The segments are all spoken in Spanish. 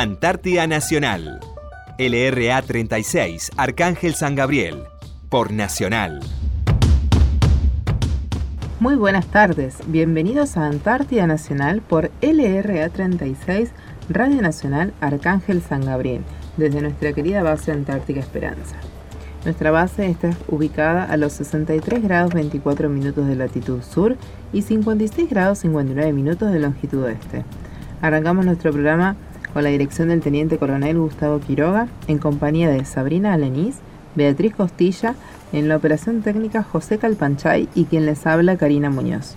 Antártida Nacional. LRA 36, Arcángel San Gabriel. Por Nacional. Muy buenas tardes, bienvenidos a Antártida Nacional por LRA 36, Radio Nacional Arcángel San Gabriel, desde nuestra querida base Antártica Esperanza. Nuestra base está ubicada a los 63 grados 24 minutos de latitud sur y 56 grados 59 minutos de longitud oeste. Arrancamos nuestro programa con la dirección del Teniente Coronel Gustavo Quiroga, en compañía de Sabrina Alenís, Beatriz Costilla, en la operación técnica José Calpanchay y quien les habla Karina Muñoz.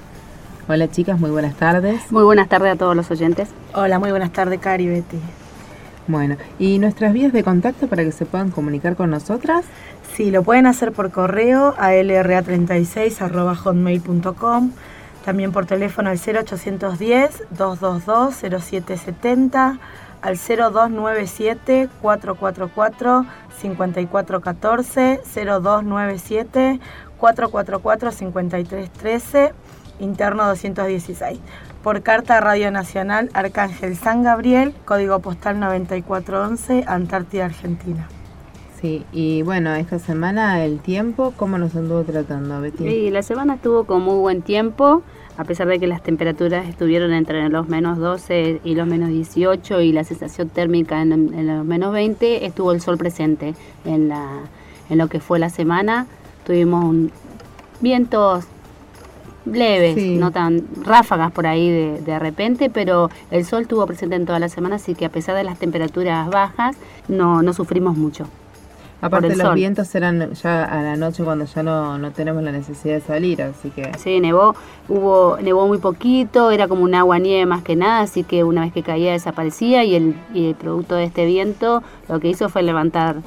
Hola chicas, muy buenas tardes. Muy buenas tardes a todos los oyentes. Hola, muy buenas tardes Cari Betty. Bueno, ¿y nuestras vías de contacto para que se puedan comunicar con nosotras? Sí, lo pueden hacer por correo a lra36.hotmail.com, también por teléfono al 0810-222-0770, al 0297-444-5414, 0297-444-5313, interno 216. Por carta a Radio Nacional Arcángel San Gabriel, código postal 9411, Antártida, Argentina. Sí, y bueno, esta semana el tiempo, ¿cómo nos anduvo tratando, Betty? Sí, la semana estuvo con muy buen tiempo, a pesar de que las temperaturas estuvieron entre los menos 12 y los menos 18 y la sensación térmica en, en los menos 20, estuvo el sol presente en, la, en lo que fue la semana. Tuvimos un, vientos leves, Sí. no tan ráfagas por ahí de, de repente, pero el sol estuvo presente en toda la semana, así que a pesar de las temperaturas bajas, no, no sufrimos mucho. Aparte los sol. vientos eran ya a la noche cuando ya no, no tenemos la necesidad de salir, así que... Sí, nevó, hubo, nevó muy poquito, era como un agua nieve más que nada, así que una vez que caía desaparecía y el, y el producto de este viento lo que hizo fue levantar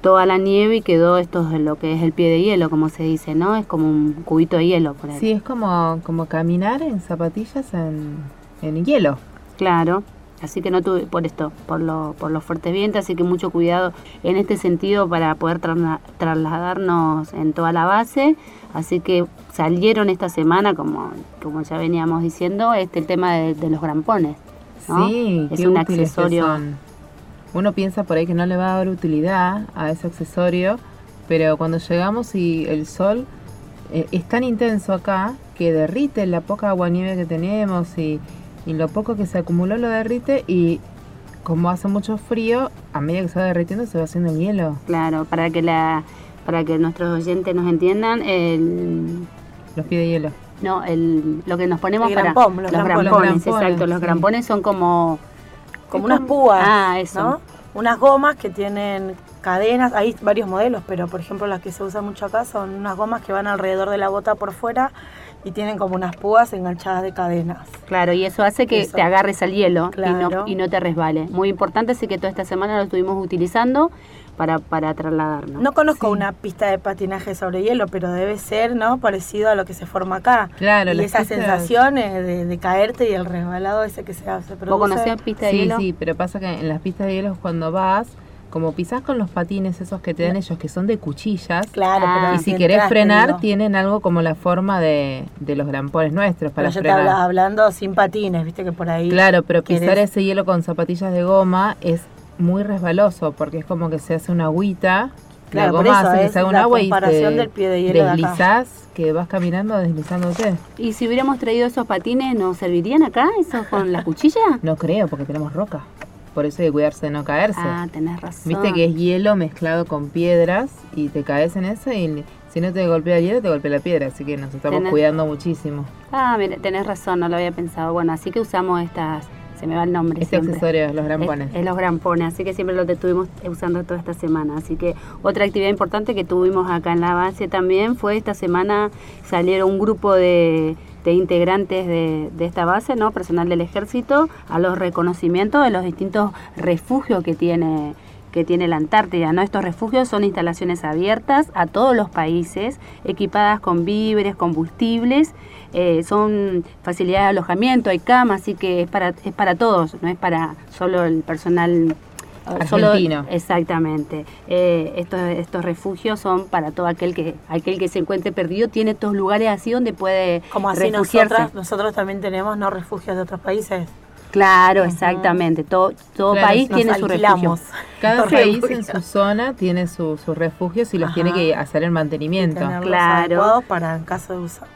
toda la nieve y quedó esto es lo que es el pie de hielo, como se dice, ¿no? Es como un cubito de hielo por ahí. Sí, es como, como caminar en zapatillas en, en hielo. Claro, así que no tuve por esto, por, lo, por los fuertes vientos, así que mucho cuidado en este sentido para poder trasla- trasladarnos en toda la base. Así que salieron esta semana, como, como ya veníamos diciendo, este el tema de, de los grampones. ¿no? Sí, es qué un accesorio. Uno piensa por ahí que no le va a dar utilidad a ese accesorio, pero cuando llegamos y el sol eh, es tan intenso acá que derrite la poca agua nieve que tenemos y, y lo poco que se acumuló lo derrite y como hace mucho frío, a medida que se va derritiendo se va haciendo hielo. Claro, para que la para que nuestros oyentes nos entiendan, el, Los pies de hielo. no, el, lo que nos ponemos El para grampón, los los grampones. grampones, Los grampones, exacto, los sí. grampones son como Como unas púas. Ah, eso. ¿no? Unas gomas que tienen cadenas, hay varios modelos, pero por ejemplo las que se usan mucho acá son unas gomas que van alrededor de la bota por fuera y tienen como unas púas enganchadas de cadenas. Claro, y eso hace que Eso. te agarres al hielo y, no, y no te resbale. Muy importante, así que toda esta semana lo estuvimos utilizando para, para trasladarnos. No conozco Sí. una pista de patinaje sobre hielo, pero debe ser, ¿no? Parecido a lo que se forma acá. Claro, y las esa pistas- sensación eh, de, de caerte y el resbalado ese que se hace. ¿Vos conocés pista de Sí, hielo? sí, pero pasa que en las pistas de hielo cuando vas, como pisás con los patines esos que te dan ellos que son de cuchillas, Claro, Ah. pero y si querés frenar digo. tienen algo como la forma de, de los grampones nuestros para Pero yo te frenar. hablas hablando sin patines, viste que por ahí. Claro, pero pisar ese hielo con zapatillas de goma es muy resbaloso porque es como que se hace una agüita. Claro, la por goma eso hace que se haga un agua y comparación te del pie de hielo de acá. deslizás, que vas caminando deslizándote. ¿Y si hubiéramos traído esos patines, nos servirían acá, esos con la cuchilla? No creo, porque tenemos roca. Por eso hay que cuidarse de no caerse. Ah, tenés razón. Viste que es hielo mezclado con piedras y te caes en eso y si no te golpea el hielo, te golpea la piedra. Así que nos estamos Tenés- cuidando muchísimo. Ah, mira, tenés razón, no lo había pensado. Bueno, así que usamos estas, se me va el nombre Este siempre. accesorio, los grampones. Es, es los grampones, así que siempre lo estuvimos usando toda esta semana. Así que otra actividad importante que tuvimos acá en la base también fue esta semana salieron un grupo de, de integrantes de, esta base, no personal del ejército, a los reconocimientos de los distintos refugios que tiene que tiene la Antártida. ¿no? Estos refugios son instalaciones abiertas a todos los países, equipadas con víveres, combustibles, eh, son facilidades de alojamiento, hay camas, así que es para, es para todos, no es para solo el personal solo- Argentino. exactamente. Eh, estos, estos refugios son para todo aquel que aquel que se encuentre perdido, tiene estos lugares así donde puede Como así refugiarse. nosotras, nosotros también tenemos no refugios de otros países. Claro, exactamente. Todo, todo Claro, país tiene su refugio. Cada país en su zona tiene su- sus refugios y los Ajá. tiene que hacer el mantenimiento. Claro. adecuados para en caso de usar.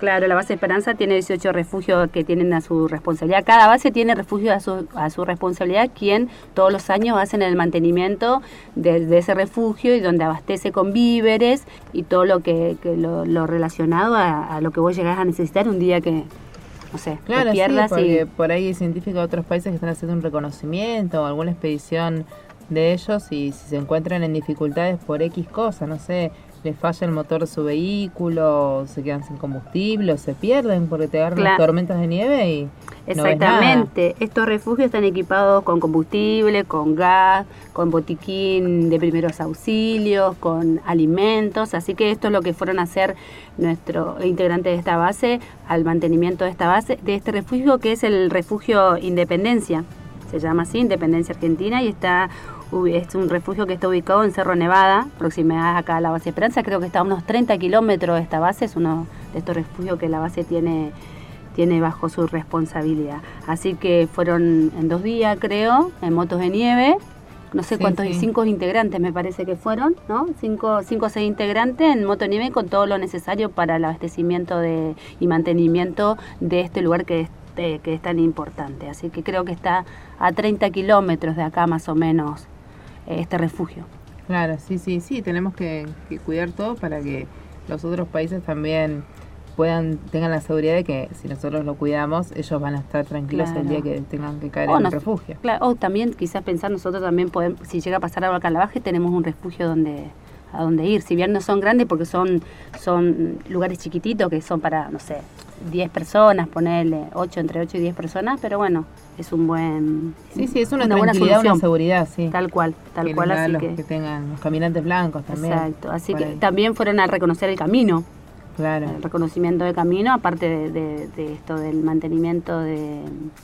Claro, la base Esperanza tiene 18 refugios que tienen a su responsabilidad. Cada base tiene refugio a su, a su responsabilidad, quien todos los años hacen el mantenimiento de, de ese refugio y donde abastece con víveres y todo lo que, que lo, lo relacionado a, a lo que vos llegás a necesitar un día que, no sé, Claro, sí, y... por ahí hay científicos de otros países que están haciendo un reconocimiento o alguna expedición de ellos y si se encuentran en dificultades por X cosa, no sé, les falla el motor de su vehículo, se quedan sin combustible, o se pierden porque te agarran las tormentas de nieve y no ves nada. Exactamente. Estos refugios están equipados con combustible, con gas, con botiquín de primeros auxilios, con alimentos. Así que esto es lo que fueron a hacer nuestros integrantes de esta base al mantenimiento de esta base, de este refugio que es el refugio Independencia. Se llama así, Independencia Argentina, y está es un refugio que está ubicado en Cerro Nevada, proximidad acá a la base Esperanza. Creo que está a unos 30 kilómetros de esta base. Es uno de estos refugios que la base tiene tiene bajo su responsabilidad. Así que fueron en dos días, creo, en motos de nieve. No sé Sí, cuántos, sí. cinco integrantes me parece que fueron, ¿no? Cinco, cinco o seis integrantes en moto de nieve con todo lo necesario para el abastecimiento de, y mantenimiento de este lugar que es, eh, que es tan importante. Así que creo que está a 30 kilómetros de acá más o menos este refugio. Claro, sí, sí, sí, tenemos que, que cuidar todo para que los otros países también puedan tengan la seguridad de que si nosotros lo cuidamos, ellos van a estar tranquilos el día que tengan que caer O en nos- el refugio. Claro, o también quizás pensar nosotros también podemos, si llega a pasar algo acá en la Baja, tenemos un refugio donde a donde ir. Si bien no son grandes porque son son lugares chiquititos que son para, no sé, 10 personas, ponerle 8 entre 8 y 10 personas, pero bueno, es un buen Sí, sí, es una, buena tranquilidad, una solución. seguridad, sí. Tal cual, tal que cual así los que, que tengan los caminantes blancos también. Exacto, así que ahí. también fueron a reconocer el camino, Claro. el reconocimiento de camino, aparte de, de- de esto del mantenimiento de,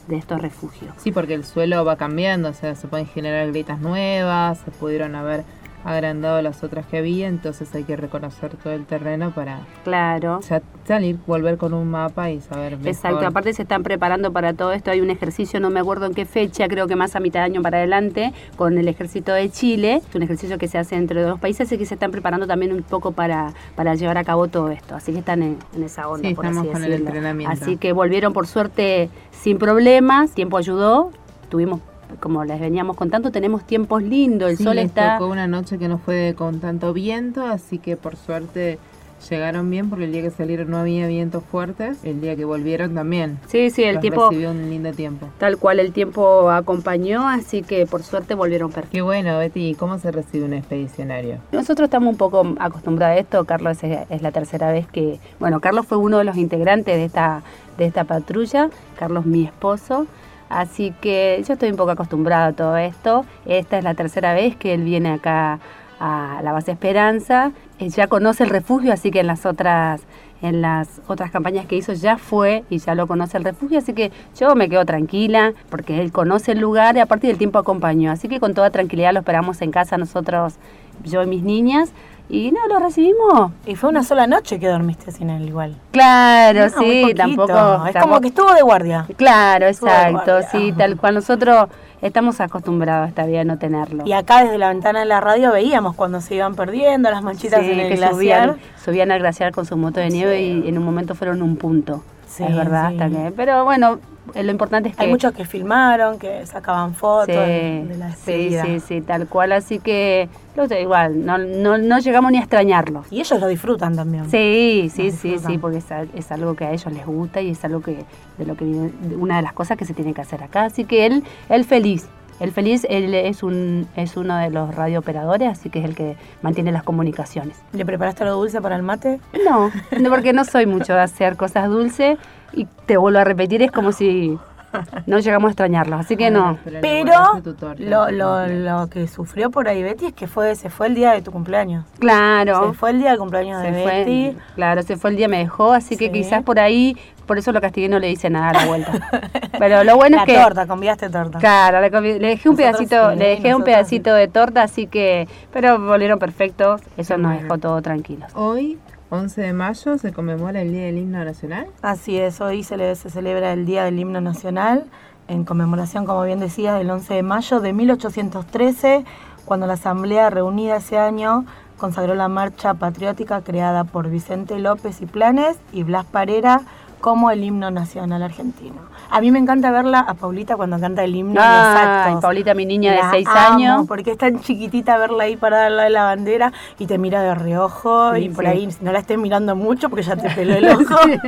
de estos refugios. Sí, porque el suelo va cambiando, o sea, se pueden generar grietas nuevas, se pudieron haber agrandado las otras que había, entonces hay que reconocer todo el terreno para Claro. salir, volver con un mapa y saber mejor. Exacto, aparte se están preparando para todo esto, hay un ejercicio, no me acuerdo en qué fecha, creo que más a mitad de año para adelante, con el ejército de Chile, es un ejercicio que se hace entre los países y que se están preparando también un poco para, para llevar a cabo todo esto, así que están en, en esa onda, Sí, por así con el entrenamiento. Así que volvieron por suerte sin problemas, tiempo ayudó, tuvimos, como les veníamos contando, tenemos tiempos lindos, el Sí, sol les está... tocó una noche que no fue con tanto viento, así que por suerte llegaron bien porque el día que salieron no había vientos fuertes, el día que volvieron también. Sí, sí, el los tiempo, recibió un lindo tiempo. tal cual el tiempo acompañó, así que por suerte volvieron perfectos. Qué bueno, Betty, ¿y cómo se recibe un expedicionario? Nosotros estamos un poco acostumbrados a esto. Carlos es, es la tercera vez que, bueno, Carlos fue uno de los integrantes de esta de esta patrulla. Carlos, mi esposo. Así que yo estoy un poco acostumbrada a todo esto. Esta es la tercera vez que él viene acá a la base Esperanza. Él ya conoce el refugio, así que en las otras en las otras campañas que hizo ya fue y ya lo conoce el refugio, así que yo me quedo tranquila porque él conoce el lugar y a partir del tiempo acompañó. Así que con toda tranquilidad lo esperamos en casa nosotros, yo y mis niñas. Y no, lo recibimos. Y fue una sola noche que dormiste sin él igual. Claro, No, sí, tampoco. Es tampoco- como que estuvo de guardia. Claro, estuvo exacto, guardia. sí, tal cual. Nosotros estamos acostumbrados esta vida a no tenerlo. Y acá desde la ventana de la radio veíamos cuando se iban perdiendo las manchitas Sí, en el que glaciar. subían, subían al glaciar con su moto de nieve y en un momento fueron un punto. Sí, es verdad, sí. hasta que. Pero bueno, eh, lo importante es que. Hay muchos que filmaron, que sacaban fotos Sí, de, la sí, sí, sí, tal cual. Así que, sé, igual, no, no, no llegamos ni a extrañarlos. Y ellos lo disfrutan también. Sí, sí, sí, sí, porque es, es algo que a ellos les gusta y es algo que de lo que una de las cosas que se tiene que hacer acá. Así que él, él feliz, él feliz, él es un es uno de los radiooperadores, así que es el que mantiene las comunicaciones. ¿Le preparaste algo dulce para el mate? No, no, porque no soy mucho de hacer cosas dulces y te vuelvo a repetir, es como si no llegamos a extrañarlos, así que no. le Pero lo, lo, lo que sufrió por ahí Betty es que fue se fue el día de tu cumpleaños. Claro. Se fue el día del cumpleaños Se de fue, Betty. claro, se fue el día, me dejó, así que quizás por ahí, por eso lo castigué no le hice nada a la vuelta. Pero lo bueno la es que... torta, convidaste torta. Claro, le, le dejé un Nosotros pedacito, sí, le dejé un pedacito de torta, así que, pero volvieron perfectos, eso nos Bueno. dejó todo tranquilos. Hoy, 11 de mayo, se conmemora el Día del Himno Nacional. Así es, hoy se, le- se celebra el Día del Himno Nacional en conmemoración, como bien decía, del 11 de mayo de 1813, cuando la Asamblea reunida ese año consagró la marcha patriótica creada por Vicente López y Planes y Blas Parera como el himno nacional argentino. A mí me encanta verla a Paulita cuando canta el himno Ah. Paulita, mi niña de La seis amo, años. Porque es tan chiquitita verla ahí parada al lado de la bandera y te mira de reojo Sí, y por sí. ahí no la estés mirando mucho porque ya te peló el ojo. Le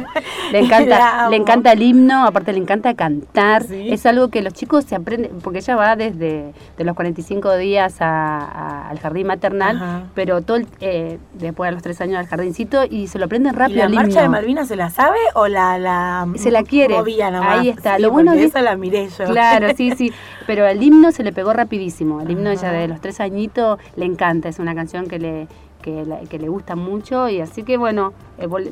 La encanta, le encanta el himno, aparte le encanta cantar. Es algo que los chicos se aprenden, porque ella va desde de los 45 días a- a- al jardín maternal, Ajá. pero todo el- eh, después a los tres años al jardincito y se lo aprenden ¿Y rápido la el marcha himno. de Malvinas se la sabe o la, la Se la quiere. movía nomás? Ahí está. Sí, Lo bueno es- esa la miré yo. Claro, sí, sí. Pero el himno se le pegó rapidísimo. El himno ella de los tres añitos le encanta. Es una canción que le, que, la- que le gusta mucho. Y así que bueno,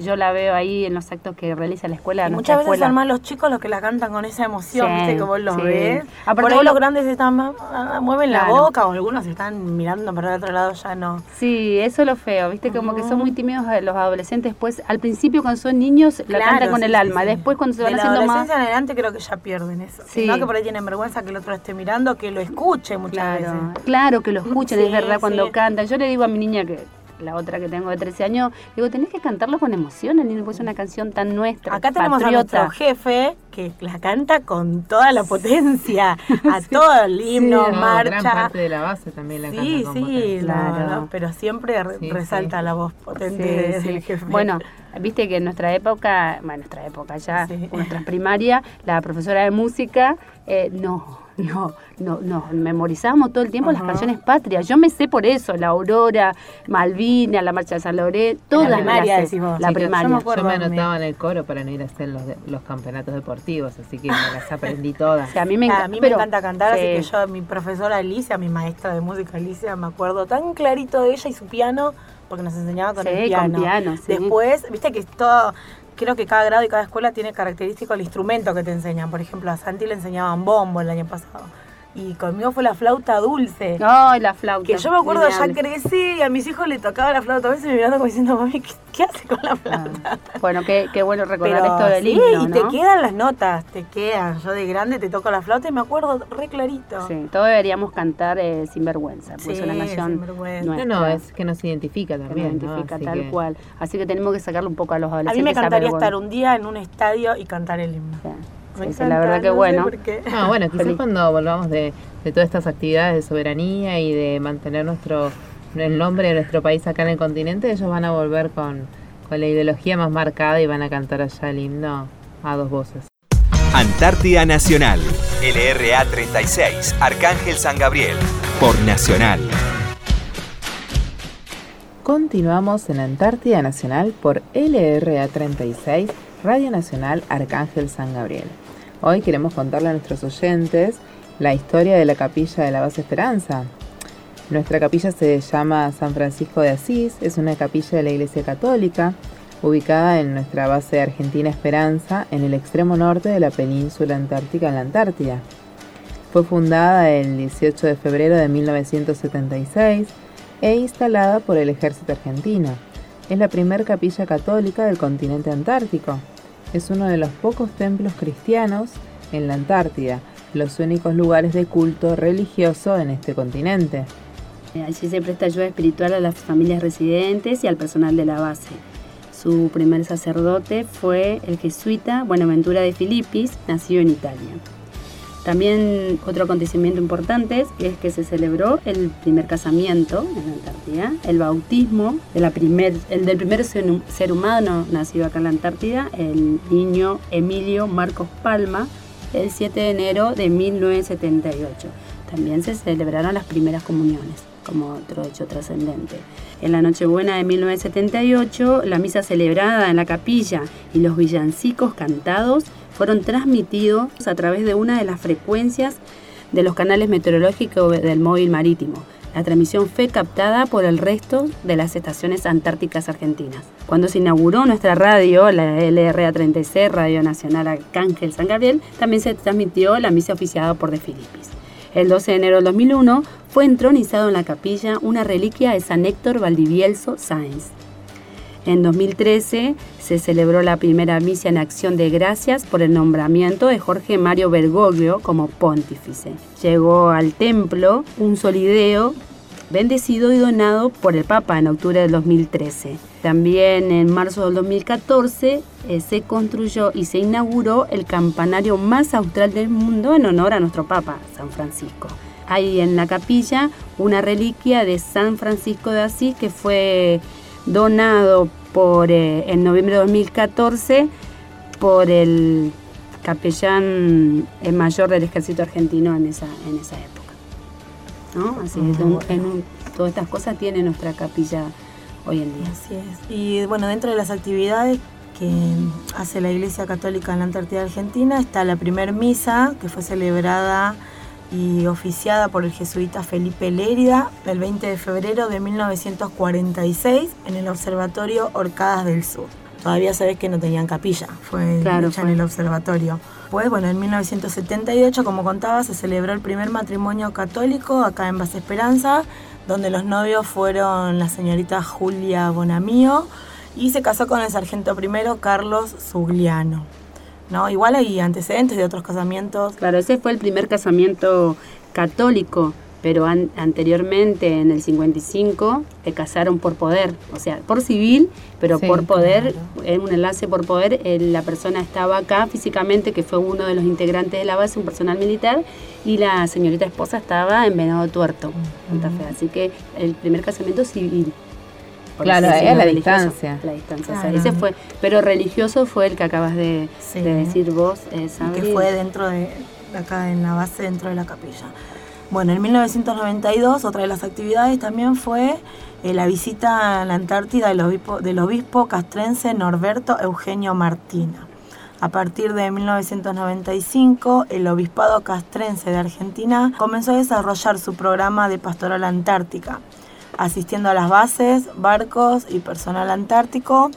yo la veo ahí en los actos que realiza la escuela. Y muchas veces escuela. son más los chicos los que la cantan con esa emoción, Sí, viste que vos los sí. ves. Aparte Por ahí vos los lo- grandes están más- ah, mueven la Claro. boca o algunos están mirando para el otro lado ya no. Sí, eso es lo feo, ¿viste? Como que son muy tímidos eh, los adolescentes. Pues al principio cuando son niños la Claro, cantan con sí, el alma. Después cuando se de van la haciendo más... adolescencia en adelante creo que ya pierden eso. Sí. No que por ahí tienen vergüenza que el otro esté mirando, que lo escuche muchas Claro, veces. claro que lo escuchen, es verdad, cuando cantan. Yo le digo a mi niña que la otra que tengo de 13 años, digo, tenés que cantarlo con emoción, el niño, porque es una canción tan nuestra. Acá tenemos a nuestro jefe que la canta con toda la potencia, a todo el himno, Sí, no, marcha. gran parte de la base también la Sí, canta con sí, no, Claro. no, pero siempre re- resalta sí. la voz potente Sí, del sí. jefe. Bueno, viste que en nuestra época, bueno, en nuestra época ya, nuestras primarias, la profesora de música, eh, no, no, no, no, memorizábamos todo el tiempo las canciones patrias. Yo me sé por eso, la Aurora, Malvina, la Marcha de San Lorenzo, todas las primaria, decís vos. La Sí, que yo primaria. me acuerdo. Yo me anotaba en el coro para no ir a hacer los, los campeonatos deportivos, así que me las aprendí todas. O sea, a mí me, enca- a mí pero- me encanta cantar, así sí. que yo, mi profesora Alicia, mi maestra de música Alicia, me acuerdo tan clarito de ella y su piano, porque nos enseñaba con Sí, el con piano. piano, sí. Después, viste que es todo, creo que cada grado y cada escuela tiene característico el instrumento que te enseñan. Por ejemplo, a Santi le enseñaban bombo el año pasado. Y conmigo fue la flauta dulce. Ay, la flauta. Que yo me acuerdo, ya crecí y a mis hijos le tocaba la flauta. A veces me mirando como diciendo, mami, ¿qué, qué hace con la flauta? Bueno, qué, qué bueno recordar Pero esto del sí, himno, y te quedan las notas, te quedan. Yo de grande te toco la flauta y me acuerdo re clarito. Sí, todos deberíamos cantar eh, sin vergüenza, porque Sí, es una canción Sinvergüenza. nuestra. No, no, es que nos identifica que nos también. ¿no? identifica Así tal que- cual. Así que tenemos que sacarle un poco a los A adolescentes. mí me encantaría estar un día en un estadio y cantar el himno. Sí, La verdad que no sé bueno. por qué. Ah, bueno, quizás Feliz. cuando volvamos de, de todas estas actividades de soberanía y de mantener nuestro el nombre de nuestro país acá en el continente, ellos van a volver con, con la ideología más marcada y van a cantar allá el himno a dos voces. Antártida Nacional. LRA 36, Arcángel San Gabriel. Por Nacional. Continuamos en Antártida Nacional por LRA 36, Radio Nacional Arcángel San Gabriel. Hoy queremos contarle a nuestros oyentes la historia de la capilla de la Base Esperanza. Nuestra capilla se llama San Francisco de Asís, es una capilla de la Iglesia Católica, ubicada en nuestra base Argentina Esperanza, en el extremo norte de la península antártica en la Antártida. Fue fundada el 18 de febrero de 1976 e instalada por el ejército argentino. Es la primer capilla católica del continente antártico. Es uno de los pocos templos cristianos en la Antártida, los únicos lugares de culto religioso en este continente. Eh, Allí se presta ayuda espiritual a las familias residentes y al personal de la base. Su primer sacerdote fue el jesuita Buenaventura de Filipis, nacido en Italia. También otro acontecimiento importante es que se celebró el primer casamiento en la Antártida, el bautismo del primer ser humano nacido acá en la Antártida, el niño Emilio Marcos Palma, el 7 de enero de 1978. También se celebraron las primeras comuniones, como otro hecho trascendente. En la Nochebuena de 1978, la misa celebrada en la capilla y los villancicos cantados fueron transmitidos a través de una de las frecuencias de los canales meteorológicos del móvil marítimo. La transmisión fue captada por el resto de las estaciones antárticas argentinas. Cuando se inauguró nuestra radio, la LRA36, Radio Nacional Arcángel San Gabriel, también se transmitió la misa oficiada por De Filipis. El 12 de enero del 2001 fue entronizado en la capilla una reliquia de San Héctor Valdivielso Sáenz. En 2013 se celebró la primera misa en acción de gracias por el nombramiento de Jorge Mario Bergoglio como pontífice. Llegó al templo un solideo bendecido y donado por el Papa en octubre del 2013. También en marzo del 2014 eh, se construyó y se inauguró el campanario más austral del mundo en honor a nuestro Papa, San Francisco. Hay en la capilla una reliquia de San Francisco de Asís que fue donado por, eh, en noviembre de 2014 por el capellán eh, mayor del ejército argentino en esa, en esa época. ¿no? Así un- en un- todas estas cosas tiene nuestra capilla hoy en día. Así es. Y bueno, dentro de las actividades que hace la Iglesia Católica en la Antártida Argentina está la primer misa que fue celebrada y oficiada por el jesuita Felipe Lérida el 20 de febrero de 1946 en el Observatorio Orcadas del Sur. Todavía sabés que no tenían capilla, fue Claro, hecha fue. en el observatorio. Pues bueno, en 1978, como contaba, se celebró el primer matrimonio católico acá en Base Esperanza, donde los novios fueron la señorita Julia Bonamío y se casó con el sargento primero Carlos Zugliano. ¿No? Igual hay antecedentes de otros casamientos. Claro, ese fue el primer casamiento católico, pero an- anteriormente, en el 55, se casaron por poder, o sea, por civil, pero Sí, por poder, claro. en un enlace por poder, eh, la persona estaba acá físicamente, que fue uno de los integrantes de la base, un personal militar, y la señorita esposa estaba en Venado Tuerto, Santa Fe. Así que el primer casamiento civil. Por Claro, decirlo, la distancia. la distancia, o sea, Claro. ese fue, pero religioso fue el que acabas de, Sí. de decir vos, eh, Sabri. que fue dentro de de acá en la base, dentro de la capilla. Bueno, en 1992 otra de las actividades también fue eh, la visita a la Antártida del obispo, del obispo castrense Norberto Eugenio Martina. A partir de 1995, el Obispado Castrense de Argentina comenzó a desarrollar su programa de pastoral antártica, asistiendo a las bases, barcos y personal antártico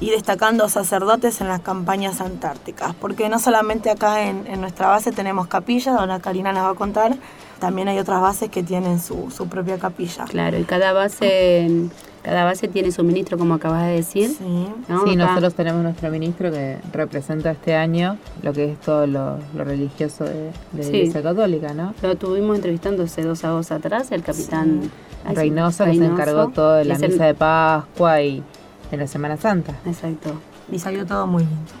y destacando sacerdotes en las campañas antárticas, porque no solamente acá en, en nuestra base tenemos capillas, ahora Karina nos va a contar, también hay otras bases que tienen su, su propia capilla. Claro, y cada base, cada base tiene su ministro, como acabas de decir. Sí. ¿no? Sí, nosotros tenemos nuestro ministro que representa este año lo que es todo lo, lo religioso de, de la. Iglesia Católica, ¿no? Lo tuvimos entrevistándose dos a dos atrás, el capitán así, Reynoso, que se Reynoso, encargó todo de la el- misa de Pascua y de la Semana Santa. Exacto. y salió todo muy lindo.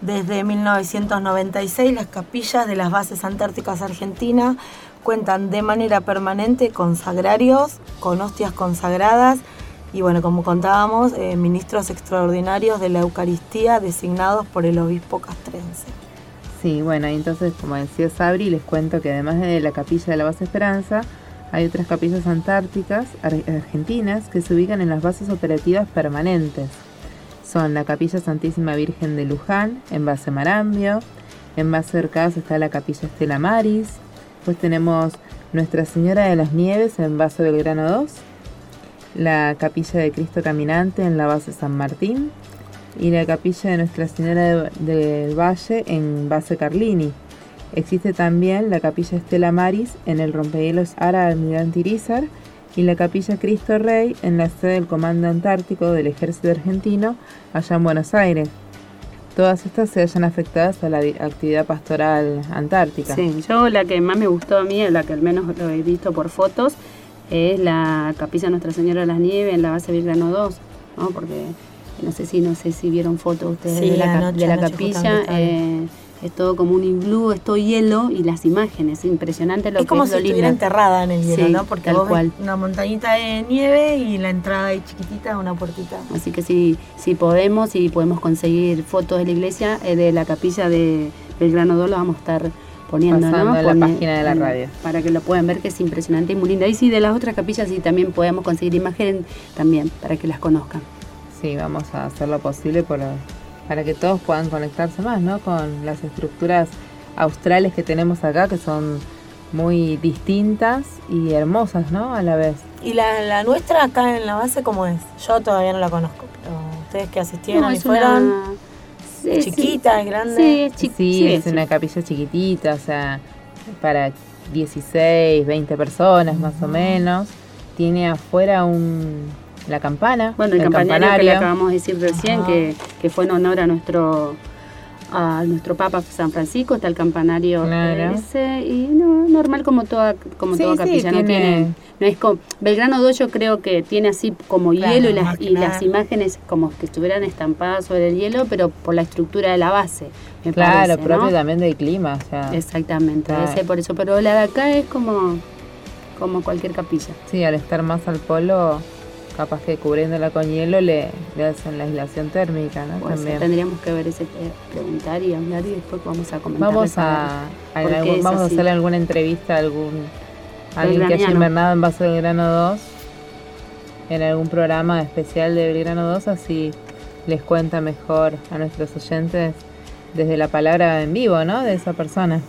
Desde 1996 las capillas de las bases antárticas argentinas cuentan de manera permanente con sagrarios, con hostias consagradas y bueno, como contábamos, eh, ministros extraordinarios de la Eucaristía designados por el obispo castrense. Sí, bueno, entonces, como decía Sabri, les cuento que además de la capilla de la base Esperanza, hay otras capillas antárticas ar- argentinas que se ubican en las bases operativas permanentes. Son la Capilla Santísima Virgen de Luján, en base Marambio, en base Orcadas está la Capilla Estela Maris, pues tenemos Nuestra Señora de las Nieves en base Belgrano 2, la Capilla de Cristo Caminante en la base San Martín, y la capilla de Nuestra Señora de- del Valle en base Carlini. Existe también la capilla Estela Maris en el rompehielos Ara Almirante Irizar y la capilla Cristo Rey en la sede del Comando Antártico del Ejército Argentino allá en Buenos Aires. Todas estas se hallan afectadas a la vi- actividad pastoral antártica. Sí, yo la que más me gustó a mí, la que al menos lo he visto por fotos, es la capilla Nuestra Señora de las Nieves en la base Belgrano 2, ¿no? Porque no sé si no sé si vieron fotos ustedes Sí, de la, cap- anoche- de la capilla. Es todo como un iglú, es todo hielo y las imágenes, impresionante lo es que como es si estuviera enterrada en el hielo, Sí, ¿no? Porque tal vos ves cual. una montañita de nieve y la entrada ahí chiquitita, una puertita. Así que si, si podemos y podemos conseguir fotos de la iglesia, eh, de la capilla de Belgrano 2, lo vamos a estar poniendo Pasando ¿no? en la Pone- página de la en- radio. Para que lo puedan ver, que es impresionante y muy linda. Y sí, de las otras capillas, sí, también podemos conseguir imagen también, para que las conozcan. Sí, vamos a hacer lo posible por- para que todos puedan conectarse más, ¿no? Con las estructuras australes que tenemos acá, que son muy distintas y hermosas, ¿no? A la vez. ¿Y la, la nuestra acá en la base cómo es? Yo todavía no la conozco, pero ustedes que asistieron No, y fueron, una- sí, sí. chiquita, es grande. Sí, es chi- Sí, sí, es sí. una capilla chiquitita, o sea, para 16, 20 personas más o menos. Tiene afuera un, la campana. Bueno, el, campanario, que le acabamos de decir recién, que, que fue en honor a nuestro a nuestro Papa San Francisco, está el campanario ese, y no, normal como toda, como toda capilla, no tiene, no es como, Belgrano 2 yo creo que tiene así como hielo y las, y las imágenes como que estuvieran estampadas sobre el hielo, pero por la estructura de la base. Me claro, propio también del clima. Exactamente, ese por eso, pero la de acá es como, como cualquier capilla. Sí, al estar más al polo capaz que cubriéndola con hielo le, le hacen la aislación térmica, ¿no? También. tendríamos que ver ese eh, preguntar y hablar y después vamos a comentar. Vamos a, vamos a hacerle alguna entrevista a algún alguien que haya invernado en Vaso del Grano 2 en algún programa especial de Belgrano 2 así les cuenta mejor a nuestros oyentes desde la palabra en vivo, ¿no? De esa persona.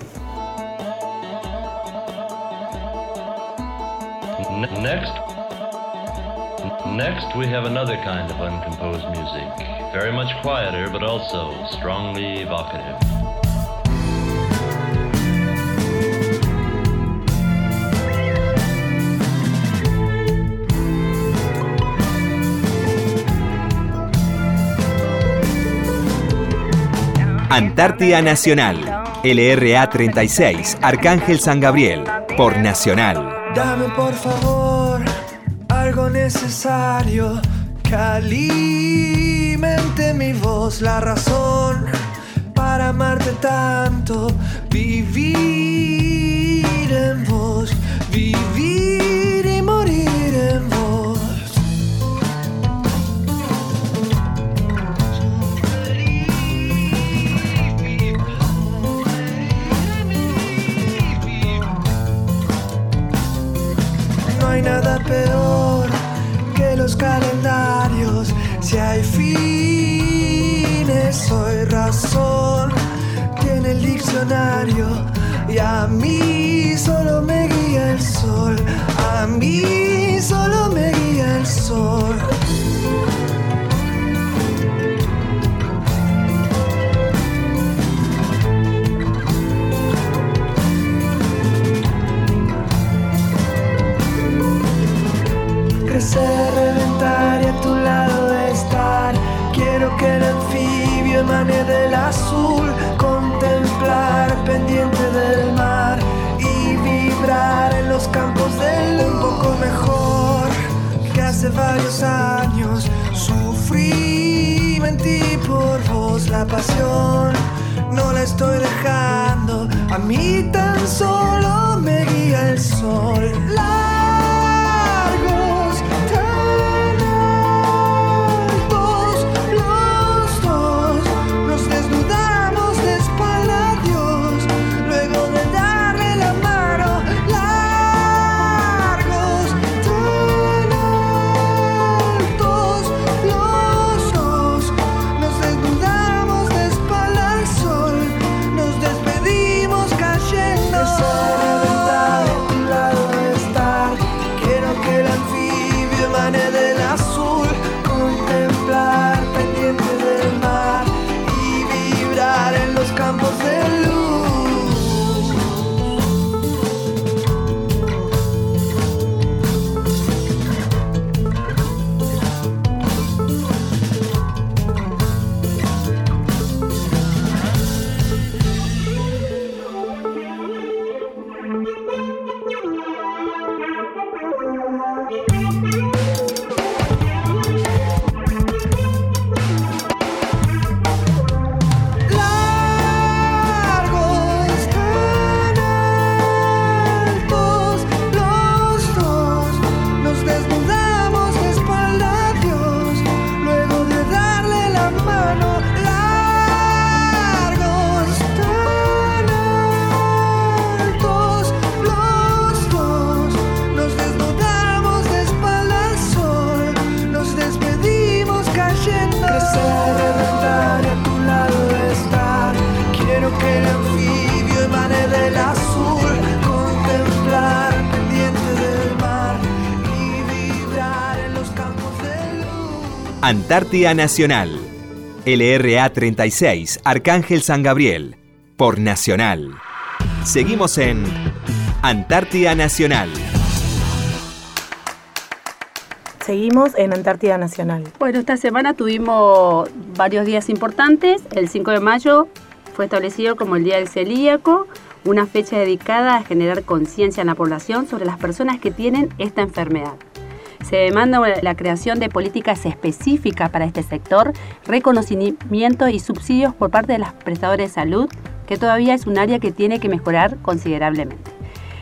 Next, we have another kind of uncomposed music, very much quieter but also strongly evocative. Antártida Nacional, LRA 36, Arcángel San Gabriel, por Nacional. Dame por favor algo necesario que alimente mi voz, la razón para amarte tanto, vivir en vos, vivir y morir en vos. No hay nada peor calendarios. Si hay fines, soy razón. Tiene el diccionario y a mí solo me guía el sol. A mí solo me guía el sol. reventar Quiero que el anfibio emane del azul, contemplar pendiente del mar y vibrar en los campos del un poco mejor. Que hace varios años sufrí, mentí por vos la pasión. No la estoy dejando, a mí tan solo me guía el sol. Antártida Nacional. LRA 36, Arcángel San Gabriel. Por Nacional. Seguimos en Antártida Nacional. Seguimos en Antártida Nacional. Bueno, esta semana tuvimos varios días importantes. El 5 de mayo fue establecido como el Día del Celíaco, una fecha dedicada a generar conciencia en la población sobre las personas que tienen esta enfermedad. Se demanda la creación de políticas específicas para este sector, reconocimiento y subsidios por parte de los prestadores de salud, que todavía es un área que tiene que mejorar considerablemente.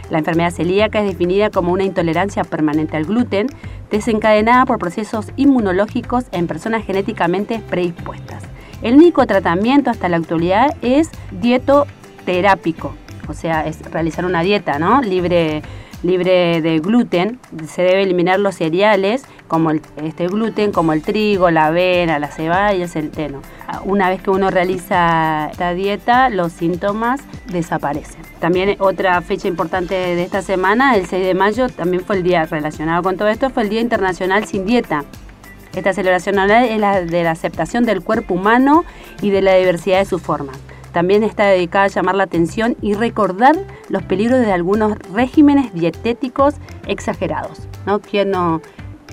La enfermedad celíaca es definida como una intolerancia permanente al gluten desencadenada por procesos inmunológicos en personas genéticamente predispuestas. El único tratamiento hasta la actualidad es dietoterápico, o sea, es realizar una dieta ¿no? libre libre de gluten, se debe eliminar los cereales como el, este gluten, como el trigo, la avena, la cebada y el centeno. Una vez que uno realiza esta dieta, los síntomas desaparecen. También otra fecha importante de esta semana, el 6 de mayo, también fue el día relacionado con todo esto, fue el Día Internacional sin Dieta. Esta celebración es la de la aceptación del cuerpo humano y de la diversidad de sus formas. También está dedicada a llamar la atención y recordar los peligros de algunos regímenes dietéticos exagerados. ¿no? ¿Quién, no,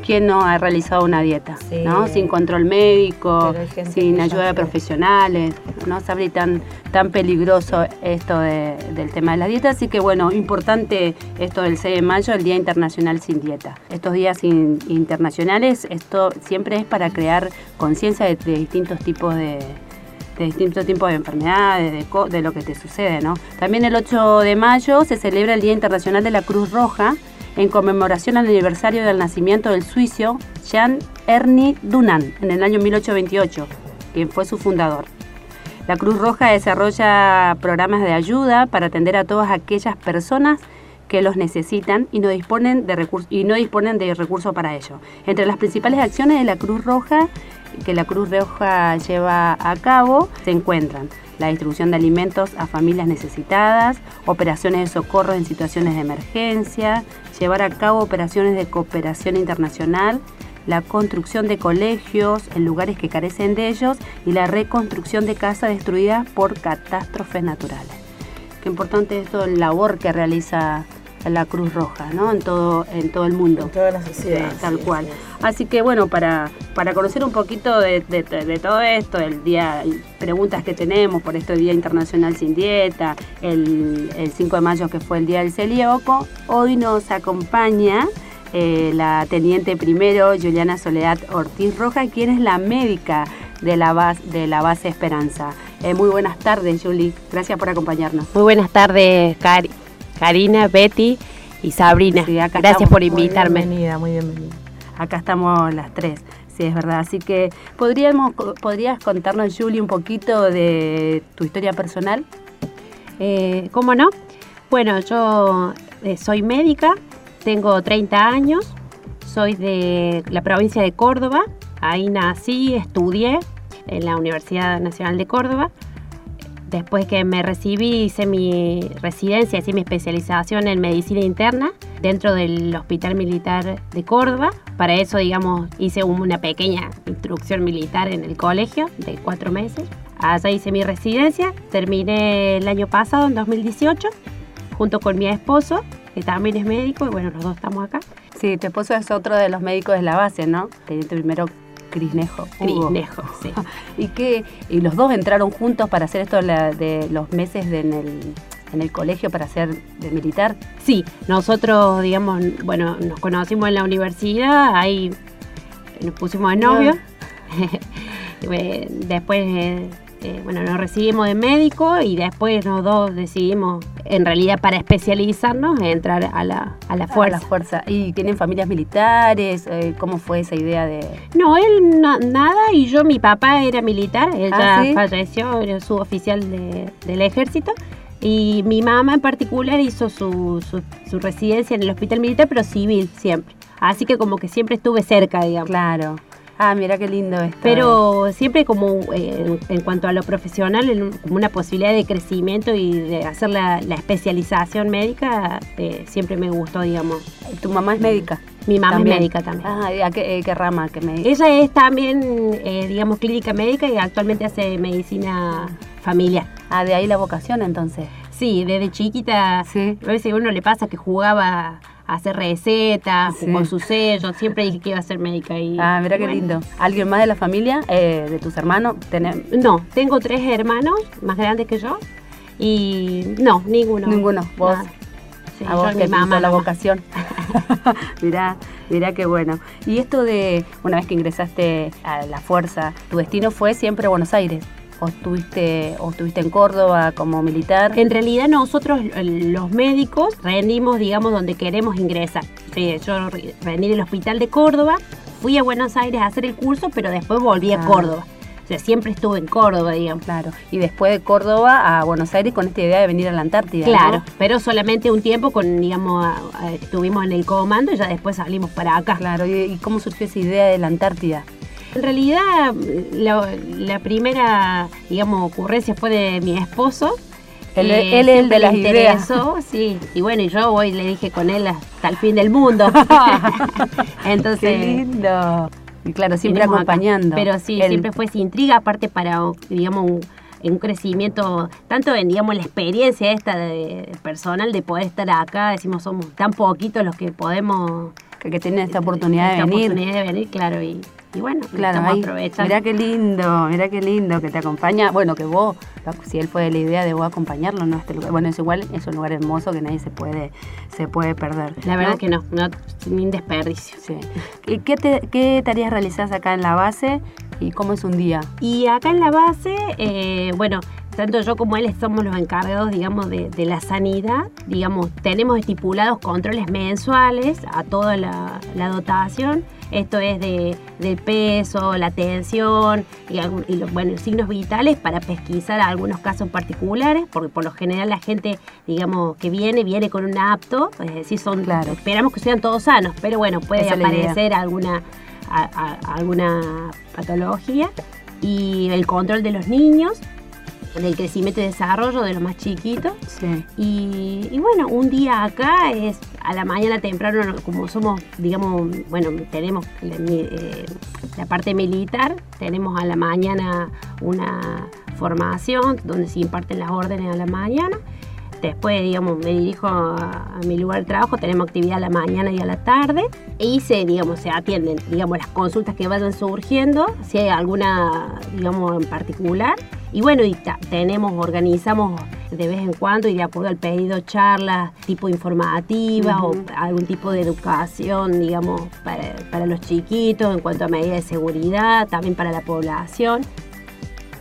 quién no ha realizado una dieta? ¿no? Sin control médico, sin ayuda de profesionales. No sabe tan, tan peligroso esto del tema de la dieta. Así que bueno, importante esto del 6 de mayo, el Día Internacional sin Dieta. Estos días internacionales, esto siempre es para crear conciencia de distintos tipos de de distintos tipos de enfermedades, de, lo que te sucede, ¿no? También el 8 de mayo se celebra el Día Internacional de la Cruz Roja en conmemoración al aniversario del nacimiento del suizo Jean Ernie Dunant en el año 1828, quien fue su fundador. La Cruz Roja desarrolla programas de ayuda para atender a todas aquellas personas que los necesitan y no disponen de recursos y no disponen de recursos para ello. Entre las principales acciones de la Cruz Roja que la Cruz Roja lleva a cabo se encuentran la distribución de alimentos a familias necesitadas, operaciones de socorro en situaciones de emergencia, llevar a cabo operaciones de cooperación internacional, la construcción de colegios en lugares que carecen de ellos y la reconstrucción de casas destruidas por catástrofes naturales. Qué importante es todo el labor que realiza la Cruz Roja, ¿no? En todo, en todo el mundo. En toda la sociedad. tal cual. Así que bueno, para, para conocer un poquito de, todo esto, el día, preguntas que tenemos por este Día Internacional sin Dieta, el, 5 de mayo que fue el Día del Celíaco, hoy nos acompaña eh, la teniente primero Juliana Soledad Ortiz Roja, quien es la médica de la base, de la base Esperanza. Eh, muy buenas tardes, Julie. Gracias por acompañarnos. Muy buenas tardes, Cari. Karina, Betty y Sabrina. Gracias por invitarme. Muy bienvenida, muy bienvenida. Acá estamos las tres. Sí, es verdad. Así que podríamos, podrías contarnos, Julie, un poquito de tu historia personal. Eh, ¿Cómo no? Bueno, yo eh, soy médica, tengo 30 años, soy de la provincia de Córdoba, ahí nací, estudié en la Universidad Nacional de Córdoba. Después que me recibí, hice mi residencia, hice mi especialización en medicina interna dentro del Hospital Militar de Córdoba. Para eso, digamos, hice una pequeña instrucción militar en el colegio de cuatro meses. Allá hice mi residencia, terminé el año pasado, en 2018, junto con mi esposo, que también es médico, y bueno, los dos estamos acá. Sí, tu esposo es otro de los médicos de la base, ¿no? Teniente primero Crisnejo. Crisnejo, sí. ¿Y, que y los dos entraron juntos para hacer esto de los meses en, el, en el colegio para ser de militar? Sí, nosotros, digamos, bueno, nos conocimos en la universidad, ahí nos pusimos de novio. Después eh, bueno, nos recibimos de médico y después los dos decidimos, en realidad para especializarnos, entrar a la, a la fuerza. fuerza. ¿Y tienen familias militares? Eh, ¿Cómo fue esa idea de...? No, él nada y yo, mi papá era militar, él ah, ya falleció, era suboficial de, del ejército. Y mi mamá en particular hizo su, su, su residencia en el hospital militar, pero civil siempre. Así que como que siempre estuve cerca, digamos. Claro. Ah, mira qué lindo esto. Pero siempre como eh, en cuanto a lo profesional, como una posibilidad de crecimiento y de hacer la, especialización médica, eh, siempre me gustó, digamos. ¿Tu mamá es médica? Mi mamá es médica también. Ah, ¿a qué, eh, qué rama? ¿Qué médica? Ella es también, digamos, clínica médica y actualmente hace medicina familiar. Ah, de ahí la vocación entonces. Sí, desde chiquita, sí. a veces a uno le pasa que jugaba hacer recetas, Sí. con su sello. Siempre dije que iba a ser médica. Y, Ah, mira qué bueno. lindo. ¿Alguien más de la familia, eh, de tus hermanos? Tenem- No, tengo tres hermanos más grandes que yo. Y no, ninguno. Ninguno. ¿Vos? Nada. Sí, a vos que mamá la vocación. mirá, mirá qué bueno. Y esto de, una vez que ingresaste a la fuerza, ¿tu destino fue siempre Buenos Aires? ¿O estuviste, o estuviste en Córdoba como militar? En realidad nosotros los médicos rendimos, digamos, donde queremos ingresar. Sí, yo re- rendí en el hospital de Córdoba, fui a Buenos Aires a hacer el curso, pero después volví a Ah. Córdoba. O sea, siempre estuve en Córdoba, digamos. Claro. Y después de Córdoba a Buenos Aires con esta idea de venir a la Antártida. ¿no? Claro, pero solamente un tiempo con, digamos, a- a- estuvimos en el comando y ya después salimos para acá. Claro. ¿Y, y cómo surgió esa idea de la Antártida? En realidad, la, la primera, digamos, ocurrencia fue de mi esposo. Él- es el siempre de las le ideas. interesó, Sí, y bueno, y yo voy le dije con él hasta el fin del mundo. Entonces, Qué lindo. Y claro, siempre acá. acompañando. Pero sí, El- siempre fue esa intriga, aparte para, digamos, un, un crecimiento, tanto en, digamos, la experiencia esta de, personal de poder estar acá, decimos, somos tan poquitos los que podemos... que, que tienen esta oportunidad de venir. oportunidad de venir, claro, y, y bueno, Claro, ahí, mirá qué lindo, mirá qué lindo que te acompaña. Bueno, que vos, si él fue de la idea de vos acompañarlo, ¿no? Este lugar. Bueno, es igual, es un lugar hermoso que nadie se puede, se puede perder. La verdad ¿no? que no, no, ni un desperdicio. Sí. ¿Y ¿Qué, te- ¿Qué tareas realizás acá en la base y cómo es un día? Y acá en la base, eh, bueno, tanto yo como él somos los encargados, digamos, de, de la sanidad. Digamos, tenemos estipulados controles mensuales a toda la, la dotación. Esto es de, del peso, la tensión y, y los bueno, signos vitales para pesquisar algunos casos particulares, porque por lo general la gente, digamos, que viene, viene con un apto, es decir, son, Claro. esperamos que sean todos sanos, pero bueno, puede Esa aparecer alguna, a- a- alguna patología y el control de los niños, del crecimiento y desarrollo de los más chiquitos. Sí. Y, y bueno, un día acá es a la mañana temprano, como somos, digamos, bueno, tenemos la, eh, la parte militar, tenemos a la mañana una formación donde se imparten las órdenes a la mañana. Después, digamos, me dirijo a, a mi lugar de trabajo, tenemos actividad a la mañana y a la tarde y se, digamos, se atienden, digamos, las consultas que vayan surgiendo, si hay alguna, digamos, en particular. Y bueno, y tenemos, organizamos de vez en cuando y de acuerdo al pedido charlas tipo informativas o algún tipo de educación, digamos, para, para los chiquitos en cuanto a medidas de seguridad, también para la población.